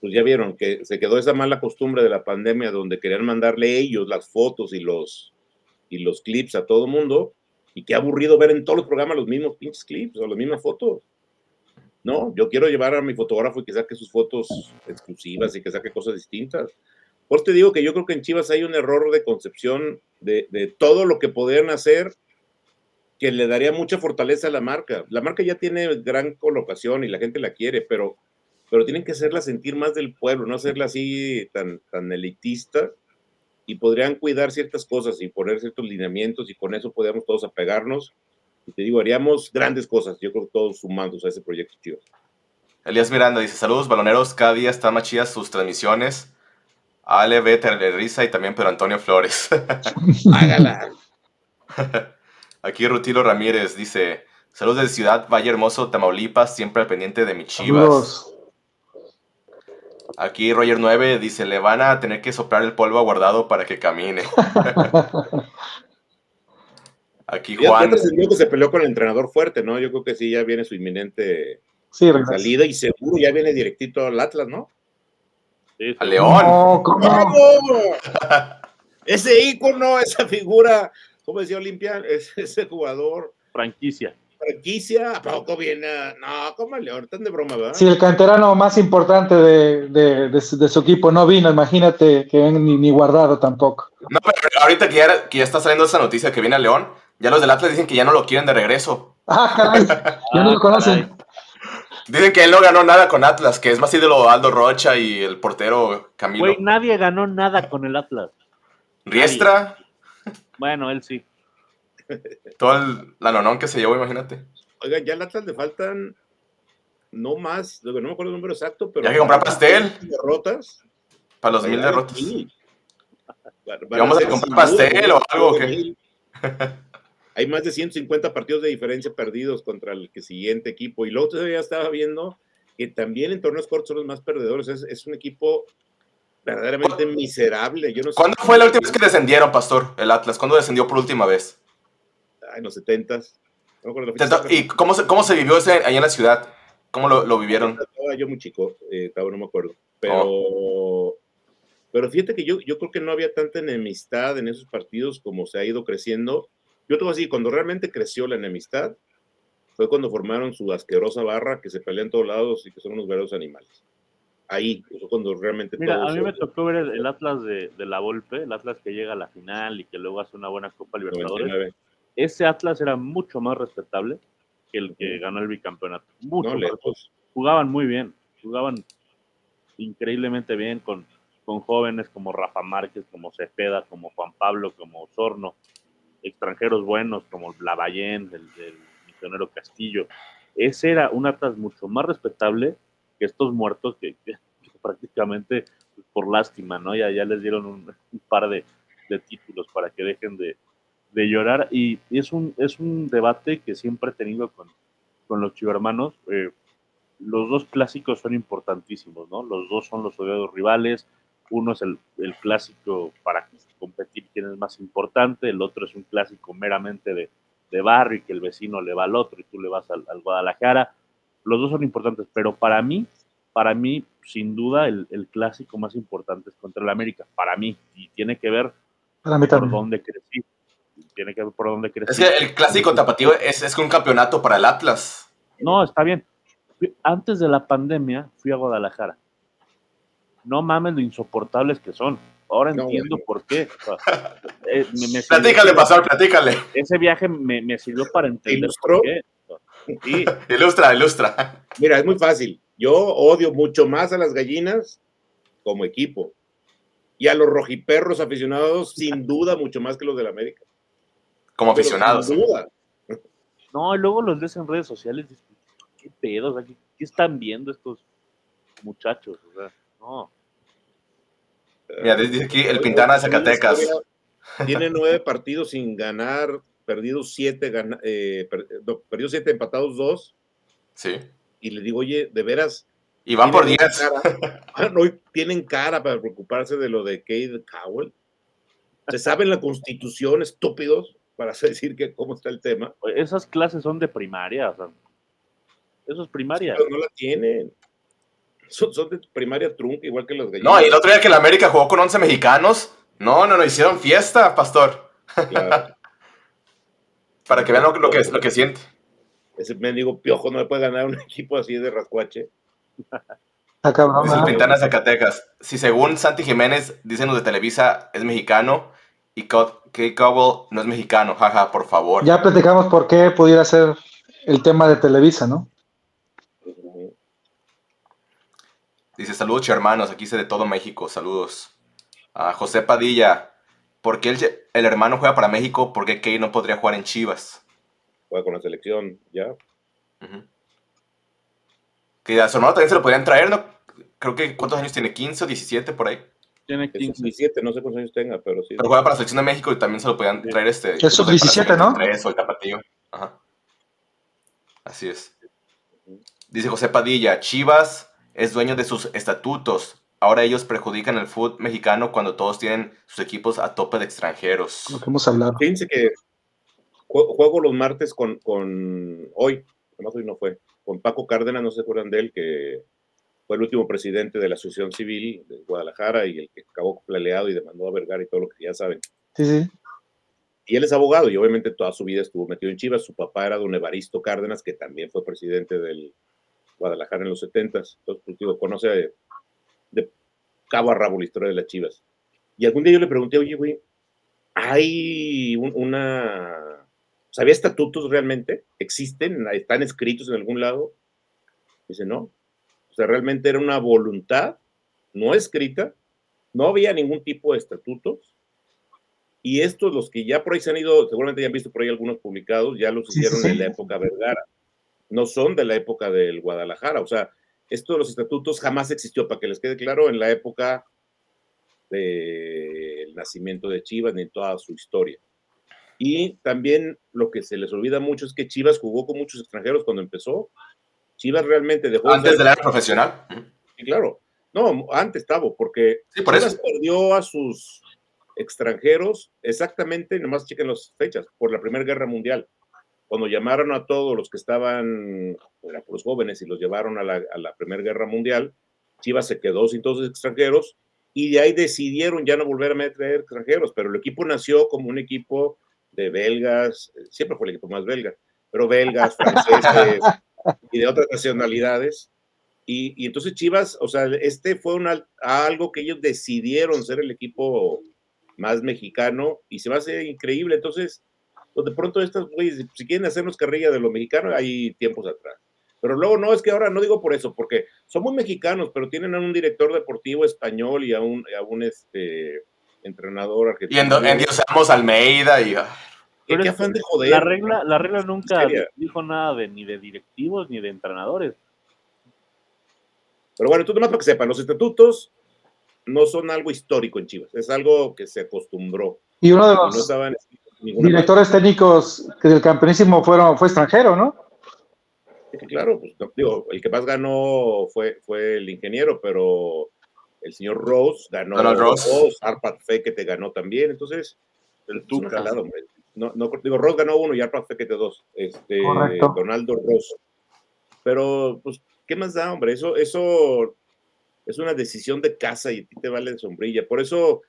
pues ya vieron que se quedó esa mala costumbre de la pandemia donde querían mandarle ellos las fotos y los, y los clips a todo mundo, y qué aburrido ver en todos los programas los mismos pinches clips o las mismas fotos. No, yo quiero llevar a mi fotógrafo y que saque sus fotos exclusivas y que saque cosas distintas. Por te digo que yo creo que en Chivas hay un error de concepción de, de todo lo que podrían hacer que le daría mucha fortaleza a la marca. La marca ya tiene gran colocación y la gente la quiere, pero, pero tienen que hacerla sentir más del pueblo, no hacerla así tan, tan elitista y podrían cuidar ciertas cosas y poner ciertos lineamientos y con eso podríamos todos apegarnos. Y te digo, haríamos grandes cosas, yo creo que todos sumados a ese proyecto chido. Elías Miranda dice, saludos baloneros, cada día están más chidas sus transmisiones. Ale, Beta, Risa y también Pedro Antonio Flores. Hágala. Aquí Rutilo Ramírez dice, saludos desde Ciudad Valle Hermoso, Tamaulipas, siempre al pendiente de mi chivas. Saludos. Aquí Roger 9 dice, le van a tener que soplar el polvo aguardado para que camine. Aquí Ya, ya Juan, trascendió que se peleó con el entrenador fuerte, ¿no? Yo creo que sí, ya viene su inminente Sí, salida y seguro ya viene directito al Atlas, ¿no? Sí, sí. a León. No. Ese ícono, esa figura, como decía Olimpia, es- ese jugador, Franquicia. franquicia, ¿a poco viene? No, como León, están de broma, ¿verdad? Sí, el canterano más importante de, de- de su, de su equipo no vino, imagínate que ni guardado tampoco. No, pero ahorita que ya, que ya está saliendo esa noticia que viene a León, ya los del Atlas dicen que ya no lo quieren de regreso. Ah, caray, ya no Ah, lo conocen. caray. Dicen que él no ganó nada con Atlas, que es más ídolo Aldo Rocha y el portero Camilo. Güey, nadie ganó nada con el Atlas. Riestra, Bueno, él sí. todo el lanonón que se llevó, imagínate. Oigan, ya al Atlas le faltan no más, no me acuerdo el número exacto, pero. Ya hay que comprar pastel. Derrotas. Para los mil derrotas. sí. Van- van ¿Y vamos a comprar pastel o algo, o qué? mil. Hay más de 150 partidos de diferencia perdidos contra el siguiente equipo. Y luego todavía estaba viendo que también en torneos cortos son los más perdedores. Es, es un equipo verdaderamente miserable. Yo no sé ¿Cuándo fue la última vez que descendieron, Pastor, el Atlas? ¿Cuándo descendió por última vez? en los 70s. No. ¿Y cómo se, cómo se vivió ese ahí en la ciudad? ¿Cómo lo, lo vivieron? Estaba yo muy chico, eh, no me acuerdo. Pero, Oh. pero fíjate que yo, yo creo que no había tanta enemistad en esos partidos como se ha ido creciendo. Yo te voy a decir, cuando realmente creció la enemistad, fue cuando formaron su asquerosa barra que se pelea en todos lados y que son unos verdaderos animales. Ahí, fue cuando realmente Mira, todo a mí me tocó ver el, el Atlas de, de la Volpe, el Atlas que llega a la final y que luego hace una buena Copa Libertadores. 99. Ese Atlas era mucho más respetable que el que ganó el bicampeonato. Mucho No, más. Jugaban muy bien, jugaban increíblemente bien con, con jóvenes como Rafa Márquez, como Cepeda, como Juan Pablo, como Osorno, extranjeros buenos como Lavallén, el, el misionero Castillo. Ese era un Atlas mucho más respetable que estos muertos que, prácticamente pues, por lástima, ¿no? Ya, les dieron un, par de, títulos para que dejen de, llorar y, y es, un, es un debate que siempre he tenido con, con los chivermanos. Eh, los dos clásicos son importantísimos, ¿no? Los dos son los odiados rivales. Uno es el, el clásico para competir quién es más importante, el otro es un clásico meramente de, de barrio y que el vecino le va al otro y tú le vas al, al Guadalajara. Los dos son importantes, pero para mí, para mí, sin duda, el, el clásico más importante es contra el América, para mí, y tiene que ver Para mí por dónde crecí. Tiene que ver por dónde crecí. Es que el clásico tapatío es, es un campeonato para el Atlas. No, está bien. Antes de la pandemia fui a Guadalajara. No mames lo insoportables que son. Ahora No, entiendo por qué. O sea, eh, me- me sirvió- Platícale, pastor, platícale. Ese viaje me, me sirvió para entender ilustró? por qué. Sí, Ilustra, ilustra. mira, es muy fácil. Yo odio mucho más a las gallinas como equipo. Y a los rojiperros aficionados, sin duda, mucho más que los del América. Como Pero aficionados. Sin duda. No, y luego los ves en redes sociales. ¿Qué pedo? O sea, ¿qué, qué están viendo estos muchachos? O sea, no. Mira, dice aquí el Pintana de Zacatecas. Tiene nueve partidos sin ganar, perdidos siete, gana- eh, per- no, perdidos siete, empatados dos. Sí. Y le digo, oye, de veras. Y van por tienen 10. cara- Ah, no, tienen cara para preocuparse de lo de Cade Cowell. Se saben la constitución, estúpidos, para decir que cómo está el tema. Esas clases son de primaria. O sea, eso es primaria. Pero no la tienen. Son, son de primaria trunca, igual que las gallinas. No, y el otro día que el América jugó con 11 mexicanos. No, no, no, hicieron fiesta, pastor. Claro. Para que vean lo, lo que, lo que siente. Ese mendigo piojo no le puede ganar a un equipo así de rascuache. El ¿verdad? Pintana Zacatecas. Si según Santi Jiménez, dicen los de Televisa, es mexicano y Kate Cowell no es mexicano. Jaja, por favor. Ya platicamos por qué pudiera ser el tema de Televisa, ¿no? Dice, saludos, hermanos. Aquí se de todo México. Saludos. A José Padilla. ¿Por qué el, el hermano juega para México? ¿Por qué Kate no podría jugar en Chivas? Juega con la selección, ya. Ujú. Que a su hermano también se lo podrían traer, ¿no? Creo que, ¿cuántos años tiene? ¿15 o 17 por ahí? Tiene Es 15. 17, no sé cuántos años tenga, pero sí. Pero juega para la selección de México y también se lo podían Sí. traer este. Es sub-17, ¿no? o el tapatío. Ajá. Así es. Dice José Padilla, Chivas es dueño de sus estatutos. Ahora ellos perjudican el fútbol mexicano cuando todos tienen sus equipos a tope de extranjeros. Lo que hemos hablado. Fíjense que jue- juego los martes con, con hoy, además hoy no fue, con Paco Cárdenas, no se acuerdan de él, que fue el último presidente de la Asociación Civil de Guadalajara y el que acabó plaleado y demandó a Vergara y todo lo que ya saben. Sí, sí. Y él es abogado y obviamente toda su vida estuvo metido en Chivas. Su papá era don Evaristo Cárdenas, que también fue presidente del Guadalajara en los 70 Entonces, pues, digo, conoce de, de cabo a rabo la historia de las Chivas. Y algún día yo le pregunté, oye, güey, ¿hay un- una... ¿Sabía estatutos realmente? ¿Existen? ¿Están escritos en algún lado? Dice, no. O sea, realmente era una voluntad no escrita, no había ningún tipo de estatutos, y estos, los que ya por ahí se han ido, seguramente ya han visto por ahí algunos publicados, ya los Sí, hicieron sí, en la época Vergara. No son de la época del Guadalajara. O sea, esto de los estatutos jamás existió, para que les quede claro, en la época del nacimiento de Chivas, ni en toda su historia. Y también lo que se les olvida mucho es que Chivas jugó con muchos extranjeros cuando empezó. Chivas realmente dejó Antes de la era profesional. Sí, claro. No, antes, Tavo, porque Sí, por Chivas eso. perdió a sus extranjeros, exactamente, nomás chequen las fechas, por la Primera Guerra Mundial. Cuando llamaron a todos los que estaban, era por los jóvenes, y los llevaron a la, a la Primera Guerra Mundial, Chivas se quedó sin todos los extranjeros y de ahí decidieron ya no volver a meter extranjeros, pero el equipo nació como un equipo de belgas, siempre fue el equipo más belga, pero belgas, franceses y de otras nacionalidades. Y, y, entonces Chivas, o sea, este fue una, algo que ellos decidieron ser el equipo más mexicano y se va a hacer increíble. Entonces, pues de pronto estos güeyes, si quieren hacernos carrilla de lo mexicano, hay tiempos atrás. Pero luego no, es que ahora no digo por eso, porque somos mexicanos, pero tienen a un director deportivo español y a un, a un este, entrenador argentino. Y endiosamos Almeida y... ¿Qué, qué afán de joder? La regla, la regla nunca dijo nada de, ni de directivos ni de entrenadores. Pero bueno, tú nomás para que sepan, los estatutos no son algo histórico en Chivas, es algo que se acostumbró. Y uno de los no directores técnicos que del campeonísimo fueron, fue extranjero, ¿no? claro, pues, digo, el que más ganó fue, fue el ingeniero, pero el señor Rose ganó Rose. Arpad que te ganó también, entonces, el no, no, digo, Rose ganó uno y Arpad Fekete dos, este, Donaldo Rose. Pero, pues, ¿qué más da, hombre? Eso, eso es una decisión de casa y a ti te vale de sombrilla. Por eso,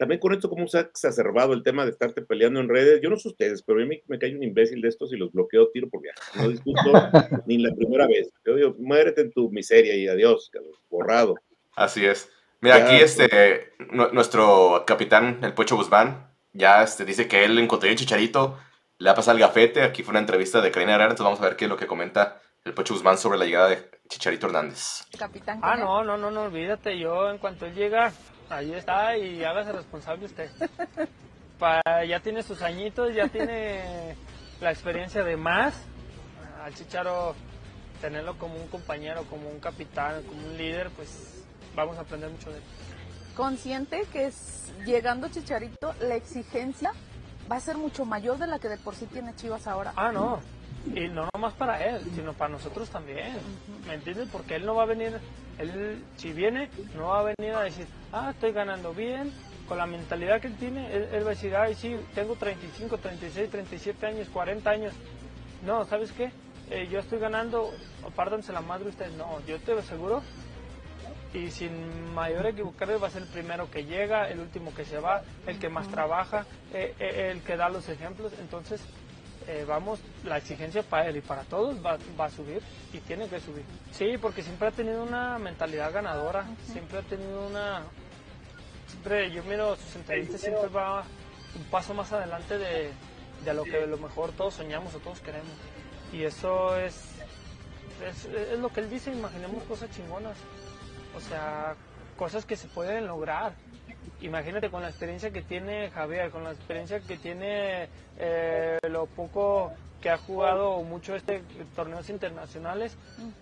también con esto, cómo se ha exacerbado el tema de estarte peleando en redes. Yo no sé ustedes, pero a mí me cae un imbécil de estos y los bloqueo tiro por viaje. No discuto ni la primera vez. Yo digo, muérete en tu miseria y adiós, borrado. Así es. Mira, aquí este, nuestro capitán, el Pocho Guzmán, ya este, dice que él encontró el chicharito, le ha pasado el gafete. Aquí fue una entrevista de Karina Herrera, entonces vamos a ver qué es lo que comenta el Pocho Guzmán sobre la llegada de Chicharito Hernández. Capitán. Ah, no, no, no, no, olvídate. Yo, en cuanto él llega, ahí está y hágase responsable usted. ya tiene sus añitos, ya tiene la experiencia de más. Al Chicharo, tenerlo como un compañero, como un capitán, como un líder, pues vamos a aprender mucho de él. Consciente que es, llegando Chicharito, la exigencia va a ser mucho mayor de la que de por sí tiene Chivas ahora. Ah, no. Y no nomás para él, sino para nosotros también. ¿Me entiendes? Porque él no va a venir, él si viene, no va a venir a decir, ah, estoy ganando bien, con la mentalidad que él tiene, él, va a decir, ay, sí, tengo 35, 36, 37 años, 40 años. No, ¿sabes qué? Eh, yo estoy ganando, apártanse la madre ustedes. No, yo te lo aseguro. Y sin mayor equivocarse va a ser el primero que llega, el último que se va, el que más trabaja, eh, eh, el que da los ejemplos. Entonces, eh, vamos, la exigencia para él y para todos va, a subir y tiene que subir. Sí, porque siempre ha tenido una mentalidad ganadora, siempre ha tenido una... Siempre, yo miro sus entrevistas, siempre va un paso más adelante de, de lo que a lo mejor todos soñamos o todos queremos. Y eso es, es, es lo que él dice, imaginemos cosas chingonas. O sea, cosas que se pueden lograr imagínate con la experiencia que tiene Javier, con la experiencia que tiene eh, lo poco que ha jugado mucho este torneos internacionales.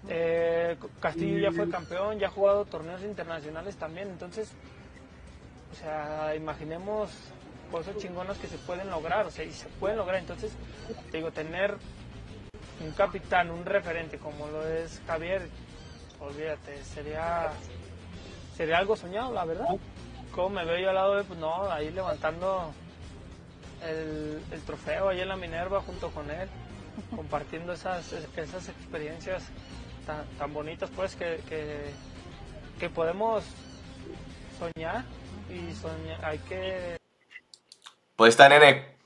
Eh, Castillo ya fue campeón, ya ha jugado torneos internacionales también. Entonces, o sea, imaginemos cosas chingonas que se pueden lograr, o sea, y se pueden lograr. Entonces, digo, tener un capitán, un referente como lo es Javier, olvídate, sería sería algo soñado, la verdad me veo yo al lado de, pues no, ahí levantando el, trofeo ahí en la Minerva junto con él, compartiendo esas, esas experiencias tan, bonitas pues que, que, podemos soñar y soñar, hay que... Pues está, nene,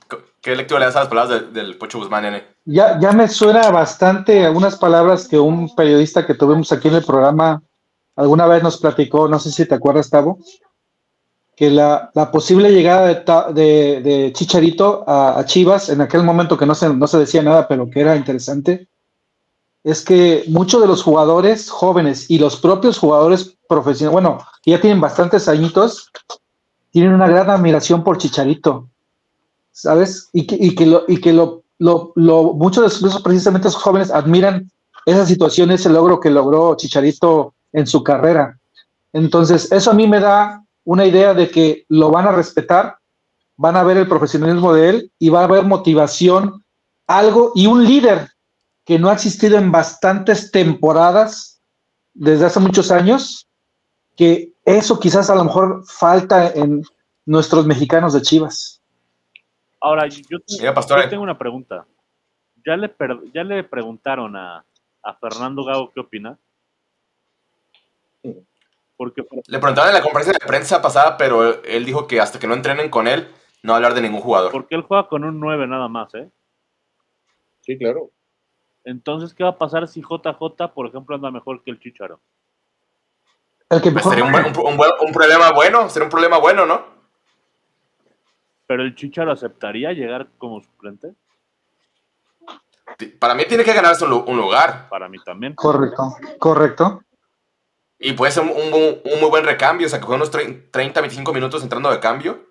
¿qué lectura le das a las palabras del Pocho Guzmán, nene? Ya, ya me suena bastante algunas palabras que un periodista que tuvimos aquí en el programa alguna vez nos platicó, no sé si te acuerdas, Tavo, que la, posible llegada de, Chicharito a, Chivas, en aquel momento que no se, no se decía nada, pero que era interesante, es que muchos de los jugadores jóvenes y los propios jugadores profesionales, bueno, que ya tienen bastantes añitos, tienen una gran admiración por Chicharito, ¿sabes? Y que, y que, lo, y que lo, lo, muchos de esos, precisamente esos jóvenes admiran esa situación, ese logro que logró Chicharito en su carrera. Entonces, eso a mí me da una idea de que lo van a respetar, van a ver el profesionalismo de él y va a haber motivación, algo y un líder que no ha existido en bastantes temporadas desde hace muchos años, que eso quizás a lo mejor falta en, nuestros mexicanos de Chivas. Ahora, yo, tengo- Mira, Pastor, yo tengo una pregunta. ¿Ya le, per- ya le preguntaron a, a Fernando Gago qué opina? Porque Le preguntaron en la conferencia de prensa pasada, pero él, dijo que hasta que no entrenen con él, no va a hablar de ningún jugador. porque él juega con un 9 nada más, ¿eh? Sí, claro. Entonces, ¿qué va a pasar si JJ, por ejemplo, anda mejor que el Chicharo? El que Pues mejor sería un, buen- un, un buen- un problema bueno, sería un problema bueno, ¿no? ¿Pero el Chicharo aceptaría llegar como suplente? Para mí tiene que ganarse un lugar. Para mí también. Correcto, correcto. Y puede ser un, un- un muy buen recambio, o sea, que fue unos trein- 30, 25 minutos entrando de cambio.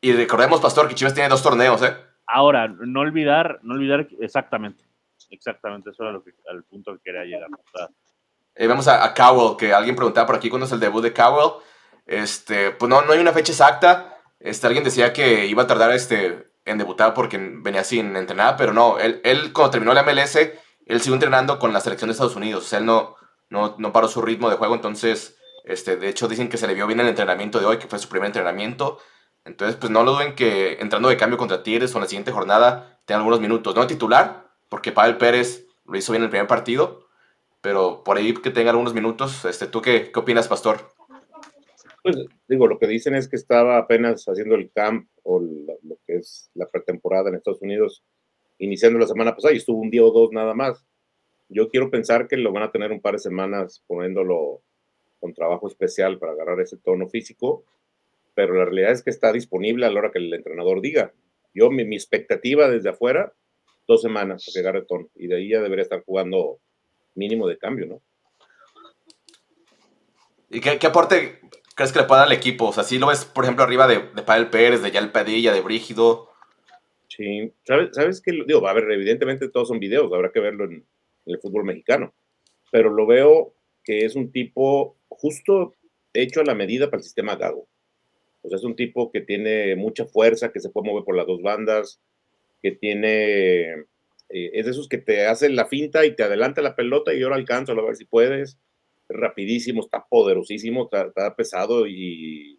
Y recordemos, Pastor, que Chivas tiene dos torneos, ¿eh? Ahora, no olvidar, no olvidar exactamente, exactamente, eso era lo que, al punto que quería llegar. Eh, vemos a, a Cowell, que alguien preguntaba por aquí cuándo es el debut de Cowell. Este, pues no, no hay una fecha exacta. Este, alguien decía que iba a tardar este, en debutar porque venía sin entrenar, pero no. Él, él cuando terminó la MLS, él siguió entrenando con la selección de Estados Unidos. O sea, él no, no, no paró su ritmo de juego. Entonces, este, de hecho, dicen que se le vio bien el entrenamiento de hoy, que fue su primer entrenamiento. Entonces, pues no lo duden que entrando de cambio contra Tigres o en la siguiente jornada tenga algunos minutos. No titular, porque Pavel Pérez lo hizo bien en el primer partido, pero por ahí que tenga algunos minutos. Este, ¿Tú qué, qué opinas, Pastor? Pues digo, lo que dicen es que estaba apenas haciendo el camp o lo que es la pretemporada en Estados Unidos, iniciando la semana pasada y estuvo un día o dos nada más. Yo quiero pensar que lo van a tener un par de semanas poniéndolo con trabajo especial para agarrar ese tono físico, pero la realidad es que está disponible a la hora que el entrenador diga. Yo, mi, mi expectativa desde afuera, dos semanas para que agarre tono y de ahí ya debería estar jugando mínimo de cambio, ¿no? ¿Y qué, qué aporte crees que le pueda dar al equipo? O sea, si lo ves, por ejemplo, arriba de, de Pavel Pérez, de Yal Padilla, de Brígido. Sí, ¿sabes, sabes que Digo, a ver, evidentemente todos son videos, habrá que verlo en, en el fútbol mexicano, pero lo veo que es un tipo justo hecho a la medida para el sistema Gago. O sea, es un tipo que tiene mucha fuerza, que se puede mover por las dos bandas, que tiene, eh, es de esos que te hacen la finta y te adelanta la pelota y ahora alcanzo a ver si puedes. Es rapidísimo, está poderosísimo, está, está pesado y,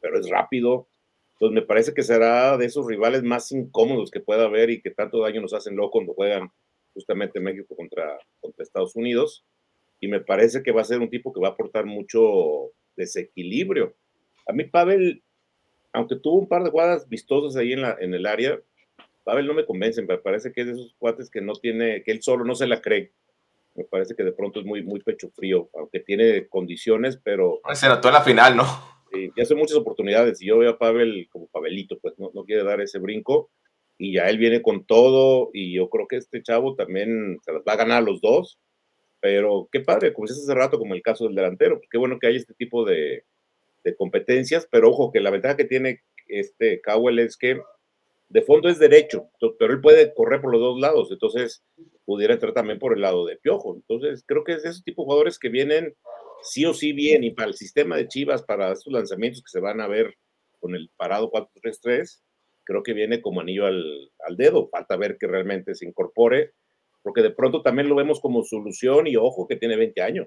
pero es rápido. Entonces me parece que será de esos rivales más incómodos que pueda haber y que tanto daño nos hacen luego cuando juegan justamente México contra, contra Estados Unidos. Y me parece que va a ser un tipo que va a aportar mucho desequilibrio. A mí Pavel, aunque tuvo un par de jugadas vistosas ahí en, la, en el área, Pavel no me convence, me parece que es de esos cuates que no tiene, que él solo no se la cree. Me parece que de pronto es muy, muy pecho frío, aunque tiene condiciones, pero Se notó en la final, ¿no? Ya son muchas oportunidades y yo veo a Pavel como Pavelito, pues no, no quiere dar ese brinco y ya él viene con todo y yo creo que este chavo también se las va a ganar a los dos, pero qué padre, como dices hace rato, como el caso del delantero, pues qué bueno que hay este tipo de, competencias, pero ojo que la ventaja que tiene este Cowell es que de fondo es derecho, pero él puede correr por los dos lados, entonces pudiera entrar también por el lado de Piojo, entonces creo que es de esos tipos de jugadores que vienen sí o sí bien y para el sistema de Chivas, para estos lanzamientos que se van a ver con el parado 4-3-3, creo que viene como anillo al, al dedo. Falta ver que realmente se incorpore, porque de pronto también lo vemos como solución y ojo que tiene 20 años.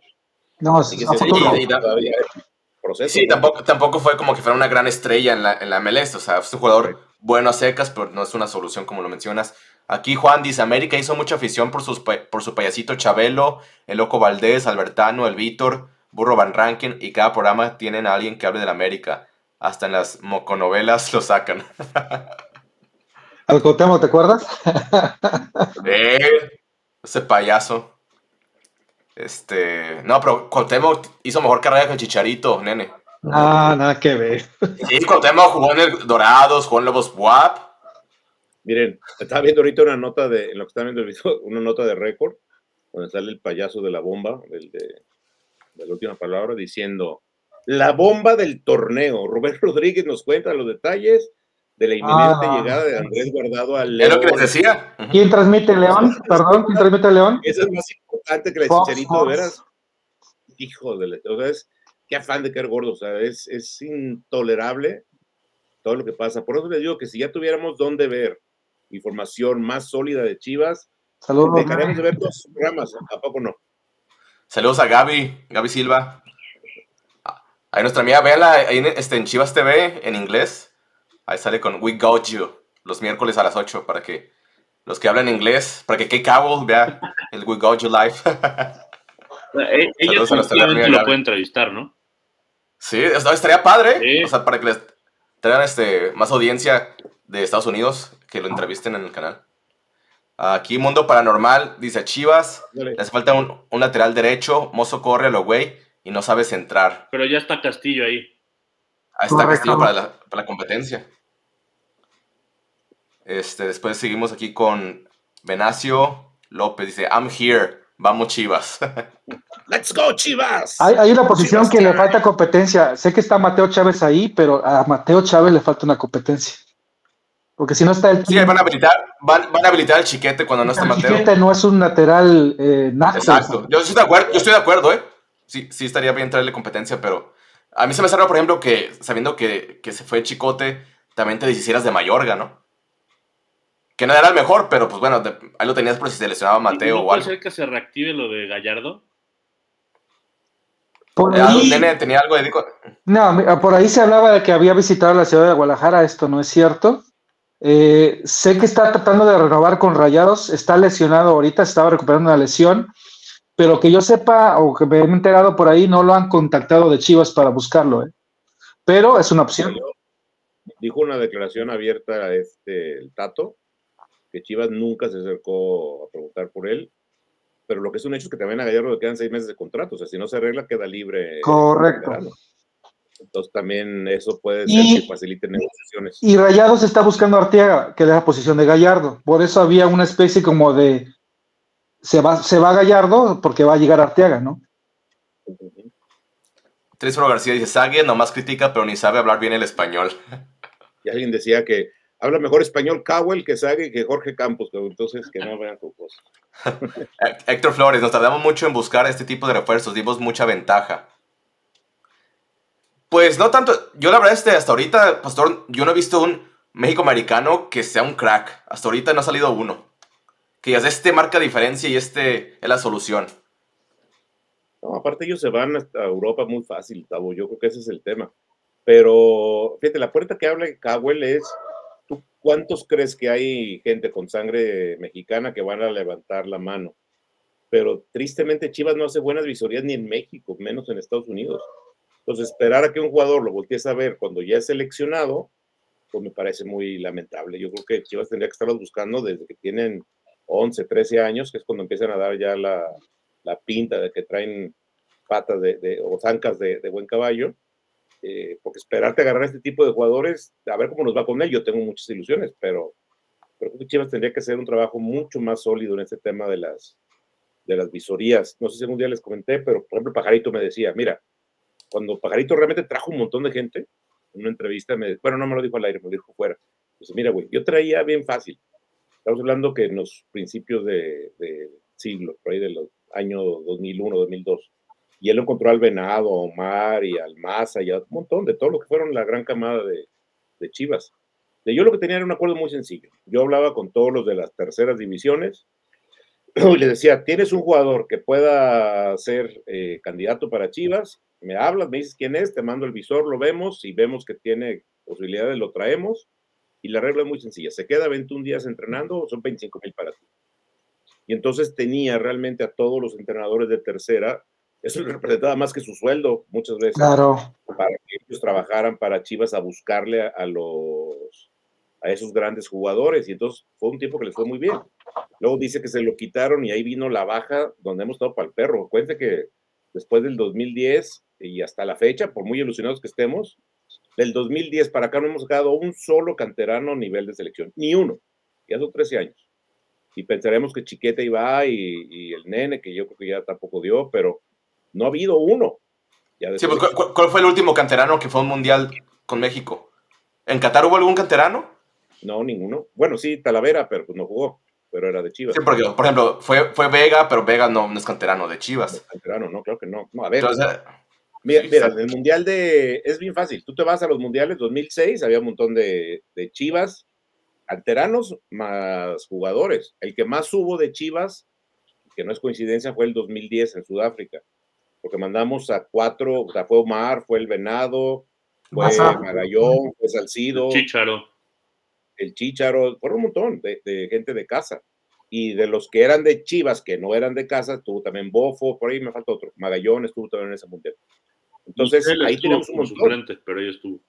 No, Así que y- y todavía proceso. Sí, ¿no? tampoco, tampoco fue como que fuera una gran estrella en la, en la MLS. O sea, es un jugador bueno a secas, pero no es una solución como lo mencionas. Aquí Juan dice, América hizo mucha afición por, sus, pa- por su payasito Chabelo, el Loco Valdés, Albertano, el Víctor, Burro Van Ranken, y cada programa tienen a alguien que hable de la América. Hasta en las moconovelas lo sacan. Al Cuauhtémoc, ¿te acuerdas? Eh, ese payaso. Este. No, pero Cuauhtémoc hizo mejor carrera que el Chicharito, nene. Ah, nada que ver. Sí, Cuauhtémoc jugó en el Dorados, jugó en Lobos WAP. Miren, estaba viendo ahorita una nota de, en lo que está viendo el video, una nota de récord, donde sale el payaso de la bomba, del de, de la última palabra, diciendo, la bomba del torneo. Rubén Rodríguez nos cuenta los detalles de la inminente Ah. llegada de Andrés Guardado al Es lo que les León. decía. ¿Quién transmite León? Perdón, ¿quién transmite León? Eso es más importante que la Fox, chicharito, Fox. de veras. Hijo de la... O sea, es, qué afán de caer gordo, o sea, es, es intolerable todo lo que pasa. Por eso les digo que si ya tuviéramos dónde ver información más sólida de Chivas, Saludos. dejaríamos de ver dos programas, ¿a poco no? Saludos a Gaby, Gaby Silva. Ahí nuestra amiga, véanla ahí en, este, en Chivas TV, en inglés. Ahí sale con We Got You, los miércoles a las 8, para que los que hablan inglés, para que Kay Cabo vea el We Got You Live. Eh, ellos lo pueden entrevistar, ¿no? Sí, estaría padre. O sea, para que les traigan este, más audiencia de Estados Unidos, que lo entrevisten en el canal. Aquí Mundo Paranormal dice Chivas, les falta un, lateral derecho, Mozo corre a lo güey y no sabe centrar. Pero ya está Castillo ahí. Ahí está Castillo para la, para la, competencia. Este, después seguimos aquí con Venacio López, dice I'm here, vamos Chivas. Let's go Chivas. Hay, hay una posición que le falta competencia. Sé que está Mateo Chávez ahí, pero a Mateo Chávez le falta una competencia. Porque si no está el. Sí, van a habilitar, van, van a habilitar el chiquete cuando no está Mateo. El chiquete no es un lateral eh, Exacto. Yo estoy de acuerdo, yo estoy de acuerdo, ¿eh? Sí, sí estaría bien traerle competencia, pero a mí se me sale, por ejemplo, que sabiendo que, que se fue Chicote, también te deshicieras de Mayorga, ¿no? Que no era el mejor, pero pues bueno, ahí lo tenías por si se lesionaba Mateo o algo. ¿Puede ser que se reactive lo de Gallardo? Por eh, ahí, nene tenía algo de... No, por ahí se hablaba de que había visitado la ciudad de Guadalajara, esto no es cierto. Eh, sé que está tratando de renovar con Rayados, está lesionado ahorita, estaba recuperando una lesión, pero que yo sepa o que me he enterado por ahí, no lo han contactado de Chivas para buscarlo, ¿eh? pero es una opción. Dijo una declaración abierta a este, el Tato, que Chivas nunca se acercó a preguntar por él, pero lo que es un hecho es que también a Gallardo le quedan seis meses de contrato, o sea, si no se arregla, queda libre. Correcto. Entonces también eso puede ser que facilite negociaciones. Y Rayados está buscando a Arteaga, que es la posición de Gallardo. Por eso había una especie como de se va, se va Gallardo porque va a llegar Arteaga, ¿no? Tresoro García dice, Sague nomás critica, pero ni sabe hablar bien el español. Y alguien decía que habla mejor español Cowell que Sague que Jorge Campos, pero entonces que no vean tu cosa. Héctor Flores, nos tardamos mucho en buscar este tipo de refuerzos, dimos mucha ventaja. Pues no tanto. Yo la verdad, este, hasta ahorita, Pastor, yo no he visto un México americano que sea un crack. Hasta ahorita no ha salido uno. Que este marca diferencia y este es la solución. No, aparte ellos se van a Europa muy fácil, Tavo. Yo creo que ese es el tema. Pero, fíjate, la puerta que habla Cowell es, ¿tú cuántos crees que hay gente con sangre mexicana que van a levantar la mano? Pero tristemente Chivas no hace buenas visorías ni en México, menos en Estados Unidos. Entonces, esperar a que un jugador lo voltees a ver cuando ya es seleccionado, pues me parece muy lamentable. Yo creo que Chivas tendría que estarlos buscando desde que tienen 11, 13 años, que es cuando empiezan a dar ya la, pinta de que traen patas de, o zancas de, buen caballo. Eh, porque esperarte a agarrar este tipo de jugadores, a ver cómo nos va con él, yo tengo muchas ilusiones, pero, creo que Chivas tendría que hacer un trabajo mucho más sólido en este tema de las, de las visorías. No sé si algún día les comenté, pero por ejemplo, Pajarito me decía, mira, cuando Pajarito realmente trajo un montón de gente, en una entrevista, me, bueno, no me lo dijo al aire, me lo dijo fuera. Dice, mira, güey, yo traía bien fácil. Estamos hablando que en los principios de, siglo, por ahí de los años 2001, 2002. Y él encontró al Venado, a Omar y al Maza y a un montón de todo lo que fueron la gran camada de, de Chivas. De yo lo que tenía era un acuerdo muy sencillo. Yo hablaba con todos los de las terceras divisiones y les decía, tienes un jugador que pueda ser eh, candidato para Chivas, me hablas, me dices quién es, te mando el visor, lo vemos, si vemos que tiene posibilidades, lo traemos. Y la regla es muy sencilla, se queda 21 días entrenando, son 25 mil para ti. Y entonces tenía realmente a todos los entrenadores de tercera, eso representaba más que su sueldo muchas veces, claro. para que ellos trabajaran para Chivas a buscarle a, los a esos grandes jugadores. Y entonces fue un tiempo que les fue muy bien. Luego dice que se lo quitaron y ahí vino la baja donde hemos estado para el perro. Cuente que después del 2010 y hasta la fecha, por muy ilusionados que estemos, del 2010 para acá no hemos sacado un solo canterano a nivel de selección, ni uno, ya son 13 años. Y pensaremos que Chiquete iba y, y el nene, que yo creo que ya tampoco dio, pero no ha habido uno. sí, pues, ¿cuál, fue el último canterano que fue un mundial con México? ¿En Qatar hubo algún canterano? No, ninguno. Bueno, sí, Talavera, pero pues no jugó pero era de Chivas. Sí, porque, por ejemplo, fue, fue Vega, pero Vega no, es canterano de Chivas. canterano, no, creo que no. No, a ver. Mira, mira, en el Mundial de... Es bien fácil. Tú te vas a los Mundiales 2006, había un montón de, de Chivas, canteranos más jugadores. El que más hubo de Chivas, que no es coincidencia, fue el 2010 en Sudáfrica. porque mandamos a cuatro, o sea, fue Omar, fue el Venado, fue. Magallón, fue Salcido, Chicharo. el Chícharo, fueron un montón de, de gente de casa. Y de los que eran de Chivas, que no eran de casa, estuvo también Bofo, por ahí me falta otro. Magallón estuvo también en ese mundial. Entonces, Michel ahí tenemos un suplente, pero ahí estuvo.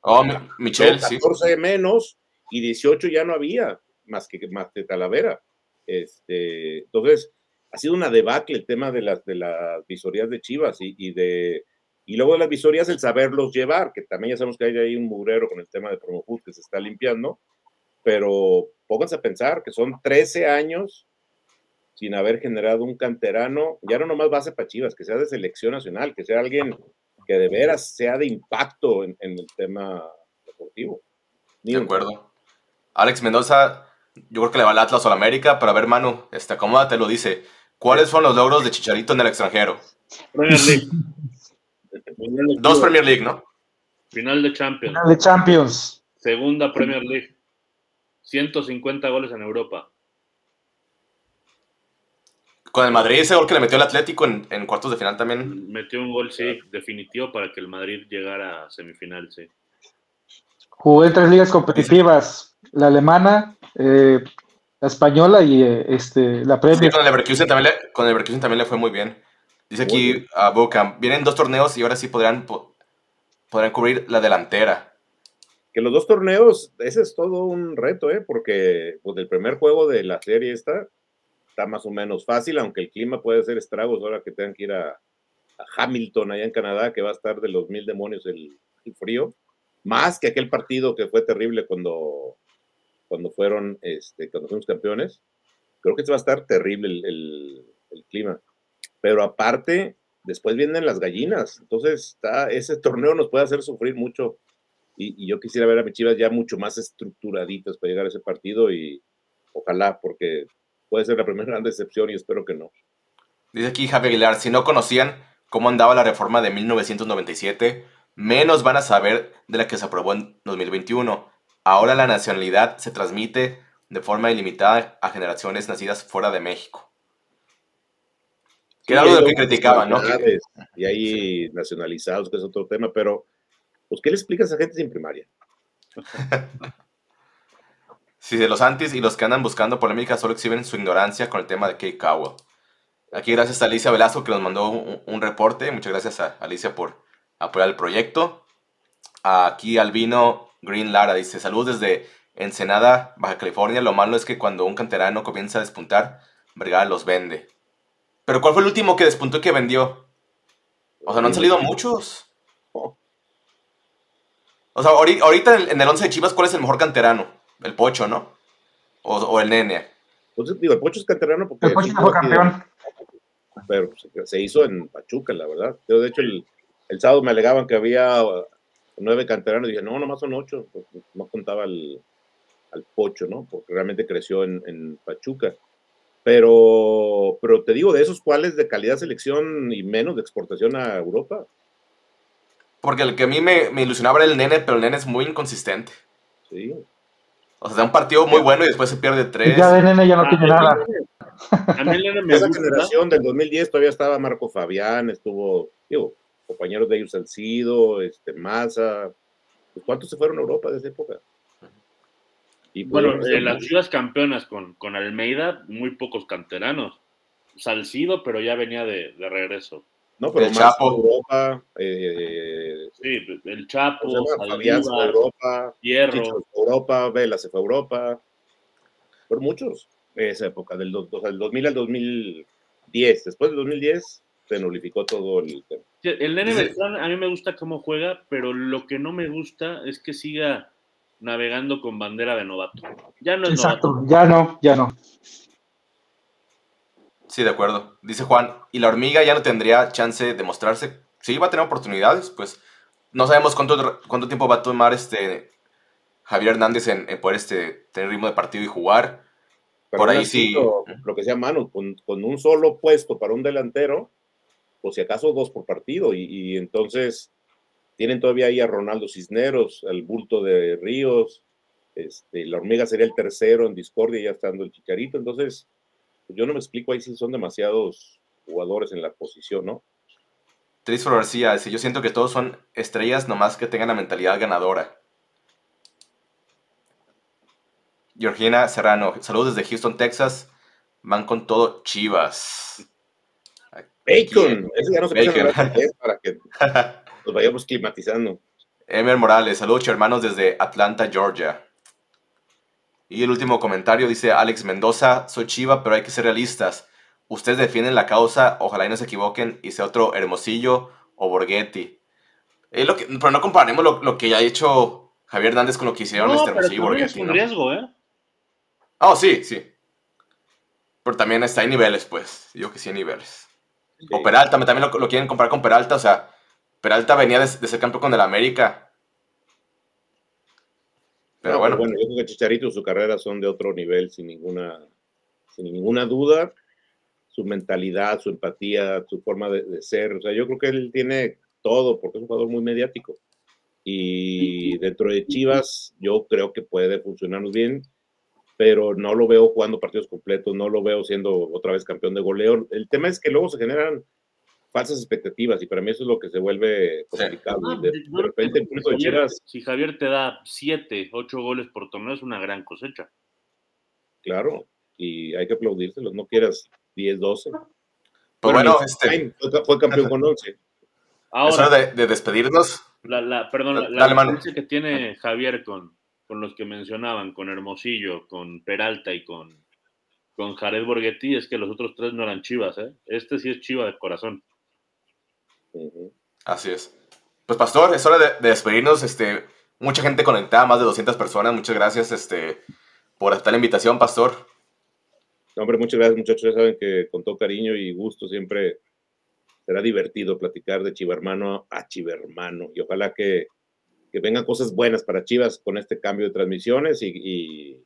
Oh, Mi- Michelle, Son sí. 14 menos y 18 ya no había, más que, más que Talavera. Este, entonces, ha sido una debacle el tema de las, de las visorías de Chivas y, y de y luego de las visorías el saberlos llevar, que también ya sabemos que hay ahí un mugrero con el tema de Promofood que se está limpiando, pero pónganse a pensar que son 13 años sin haber generado un canterano, ya no nomás base para Chivas, que sea de selección nacional, que sea alguien que de veras sea de impacto en, en el tema deportivo. Ni De acuerdo. Alex Mendoza, yo creo que le va al Atlas o al América, pero a ver, Manu, este, acomódate, lo dice. ¿Cuáles fueron los logros de Chicharito en el extranjero? Premier League. Dos. Premier League, ¿no? Final de Champions. De Champions. Segunda Premier League. 150 goles en Europa. Con el Madrid, ese gol que le metió el Atlético en, en cuartos de final también. Metió un gol, sí, definitivo para que el Madrid llegara a semifinal, sí. Jugó en tres ligas competitivas, la alemana, eh, la española y eh, este, la Sí, Premier. con el Leverkusen también le, con el Leverkusen también le fue muy bien. Dice aquí a Boca, vienen dos torneos y ahora sí podrán, po- podrán cubrir la delantera. Que los dos torneos, ese es todo un reto, ¿eh? Porque pues, el primer juego de la serie esta está más o menos fácil, aunque el clima puede hacer estragos ahora que tengan que ir a, a Hamilton, allá en Canadá, que va a estar de los mil demonios el, el frío. Más que aquel partido que fue terrible cuando, cuando fueron, este, cuando fuimos campeones. Creo que este va a estar terrible el, el- el clima. Pero aparte, después vienen las gallinas. Entonces, está, ese torneo nos puede hacer sufrir mucho. Y, y yo quisiera ver a mis chivas ya mucho más estructuraditas para llegar a ese partido y ojalá, porque puede ser la primera gran decepción y espero que no. Dice aquí Javier Aguilar, si no conocían cómo andaba la reforma de 1997, menos van a saber de la que se aprobó en 2021. Ahora la nacionalidad se transmite de forma ilimitada a generaciones nacidas fuera de México. Que era algo de lo que criticaban, ¿no? Y hay nacionalizados, que es otro tema, pero pues, ¿qué le explicas a gente sin primaria? Si de los antis y los que andan buscando polémica solo exhiben su ignorancia con el tema de Kate Cowell. Aquí gracias a Alicia Velasco que nos mandó un, un reporte. Muchas gracias a Alicia por apoyar el proyecto. Aquí Albino Green Lara dice, saludos desde Ensenada, Baja California. Lo malo es que cuando un canterano comienza a despuntar, Vergara los vende. Pero ¿cuál fue el último que despuntó y que vendió? O sea, no han salido muchos. O sea, ahori- ahorita en el- en el 11 de Chivas, ¿cuál es el mejor canterano? El Pocho, ¿no? O, o el Nene. Entonces, digo, el Pocho es canterano porque... El Pocho es fue campeón. Pero se, se hizo en Pachuca, la verdad. Yo, de hecho, el, el sábado me alegaban que había uh, nueve canteranos. Y dije, no, nomás son ocho. Pues, no contaba al, al Pocho, ¿no? Porque realmente creció en, en Pachuca. Pero, pero te digo, de esos cuales de calidad selección y menos de exportación a Europa. Porque el que a mí me, me ilusionaba era el Nene, pero el Nene es muy inconsistente. Sí. O sea, da un partido muy bueno y después se pierde tres. Ya de nene ya no Ah, tiene nada. A mí el Nene me Esa gusta. generación del 2010 todavía estaba Marco Fabián, estuvo, digo, compañeros de ellos Salcido, este, Maza. Pues, ¿Cuántos se fueron a Europa de esa época? Y Bueno, pudieron eh, las chivas campeonas con, con Almeida, muy pocos canteranos. Salcido, pero ya venía de, de regreso. No, pero El más Chapo. Europa, eh, Sí, el ¿cómo se Chapo? Fabián se fue a Europa, Hierro. Chicho Europa, Vela se fue a Europa. Fueron muchos en esa época, del, o sea, del 2000 al 2010. Después del 2010 se nulificó todo el tema. Sí, El Nene Beltrán, a mí me gusta cómo juega, pero lo que no me gusta es que siga navegando con bandera de novato. Ya no es Exacto, novato. ya no, ya no. Sí, de acuerdo. Dice Juan, ¿y la hormiga ya no tendría chance de mostrarse? Sí, va a tener oportunidades, pues no sabemos cuánto, cuánto tiempo va a tomar este Javier Hernández en, en poder este, tener ritmo de partido y jugar. Pero Por ahí sí. Lo, que sea mano, con, con un solo puesto para un delantero, o si acaso dos por partido, y, y entonces tienen todavía ahí a Ronaldo Cisneros, al bulto de Ríos, este, la hormiga sería el tercero en discordia, ya estando el chicharito, entonces yo no me explico ahí si son demasiados jugadores en la posición, ¿no? Trisfo García dice, yo siento que todos son estrellas, nomás que tengan la mentalidad ganadora. Georgina Serrano, saludos desde Houston, Texas. Van con todo Chivas. Bacon, ese ya no se Bacon. para que nos vayamos climatizando. Emer Morales, saludos hermanos desde Atlanta, Georgia. Y el último comentario dice Alex Mendoza, soy Chiva, pero hay que ser realistas. Ustedes defienden la causa, ojalá y no se equivoquen y sea otro Hermosillo o Borghetti. lo pero no comparemos lo, que ya ha hecho Javier Hernández con lo que hicieron este Hermosillo y Borghetti. Es un riesgo, ¿eh? Oh, sí, sí. Pero también está en niveles, pues. Digo que sí hay niveles. O Peralta, también lo, quieren comparar con Peralta. O sea, Peralta venía de, ser campeón con el América. Pero bueno. bueno, yo creo que Chicharito y su carrera son de otro nivel, sin ninguna, sin ninguna duda su mentalidad, su empatía, su forma de, ser. O sea, yo creo que él tiene todo porque es un jugador muy mediático. Y dentro de Chivas, yo creo que puede funcionarnos bien, pero no lo veo jugando partidos completos, no lo veo siendo otra vez campeón de goleo. El tema es que luego se generan falsas expectativas y para mí eso es lo que se vuelve complicado. Ah, de, repente, Si Javier te da 7, 8 goles por torneo, es una gran cosecha. Claro, y hay que aplaudírselos, no quieras 10, 12. Pues bueno, este, fue campeón con 11. Ahora, de, de, despedirnos. La, la, perdón, la, la que tiene Javier con, con los que mencionaban, con Hermosillo, con Peralta y con, con Jared Borghetti, es que los otros tres no eran chivas, ¿eh? Este sí es chiva de corazón. Así es. Pues Pastor, es hora de, de, despedirnos. Este, mucha gente conectada, más de 200 personas. Muchas gracias este, por aceptar la invitación, Pastor hombre, muchas gracias, muchachos. Ya saben que con todo cariño y gusto siempre será divertido platicar de Chivermano a Chivermano. Y ojalá que, vengan cosas buenas para Chivas con este cambio de transmisiones y,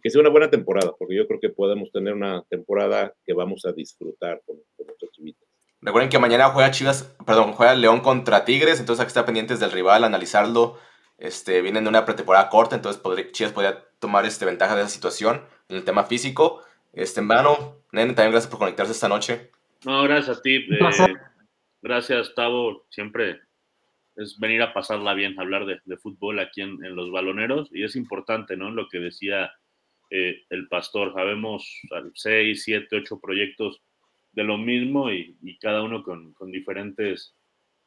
que sea una buena temporada, porque yo creo que podemos tener una temporada que vamos a disfrutar con, nuestros chivitos. Recuerden que mañana juega Chivas, perdón, juega León contra Tigres, entonces hay que estar pendientes del rival, analizarlo. Este, vienen de una pretemporada corta, entonces Chivas podría tomar este, ventaja de esa situación en el tema físico. Este, en vano, Nene, también gracias por conectarse esta noche. No, gracias a ti. Eh, gracias, Tavo. Siempre es venir a pasarla bien, hablar de, fútbol aquí en, los baloneros. Y es importante, ¿no? Lo que decía eh, el pastor. Sabemos seis, siete, ocho proyectos de lo mismo y, cada uno con, diferentes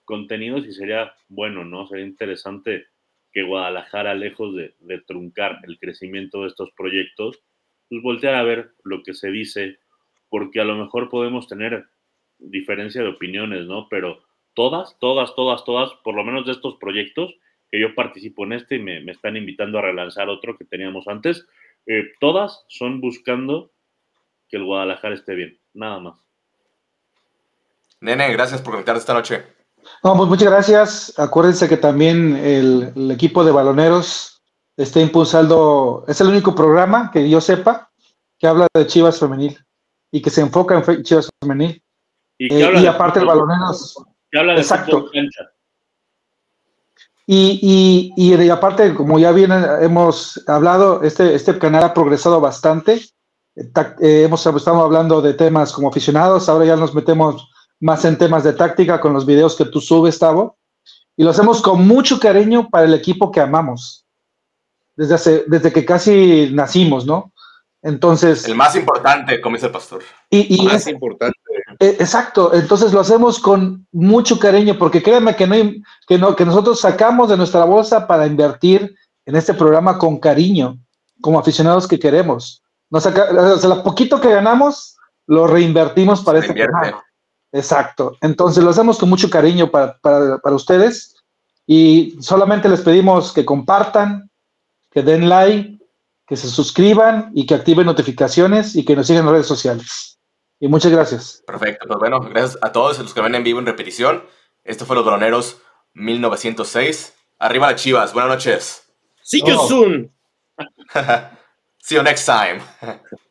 contenidos. Y sería bueno, ¿no? Sería interesante que Guadalajara, lejos de, truncar el crecimiento de estos proyectos, pues voltear a ver lo que se dice, porque a lo mejor podemos tener diferencia de opiniones, ¿no? Pero todas, todas, todas, todas, por lo menos de estos proyectos, que yo participo en este y me, están invitando a relanzar otro que teníamos antes, eh, todas son buscando que el Guadalajara esté bien, nada más. Nene, gracias por conectarte esta noche. No, pues muchas gracias. Acuérdense que también el, el equipo de baloneros está impulsando, es el único programa que yo sepa que habla de Chivas femenil y que se enfoca en Chivas femenil. Y, eh, aparte el baloneros. Que habla de exacto. Y, y, y, aparte, como ya bien hemos hablado, este, este canal ha progresado bastante. Eh, hemos estado hablando de temas como aficionados, ahora ya nos metemos más en temas de táctica con los videos que tú subes, Tavo, y lo hacemos con mucho cariño para el equipo que amamos desde, hace, desde que casi nacimos, ¿no? Entonces. El más importante, como dice el pastor. Y, más importante. E, exacto, entonces lo hacemos con mucho cariño, porque créanme que, no, que, no, que nosotros sacamos de nuestra bolsa para invertir en este programa con cariño, como aficionados que queremos. Nos saca, o sea, lo poquito que ganamos lo reinvertimos para este programa. Exacto, entonces lo hacemos con mucho cariño para, para, para ustedes y solamente les pedimos que compartan, que den like, que se suscriban y que activen notificaciones y que nos sigan en redes sociales. Y muchas gracias. Perfecto, pues bueno, gracias a todos los que ven en vivo en repetición. Esto fue Los Droneros 1906. Arriba las chivas, buenas noches. See you soon. See you next time.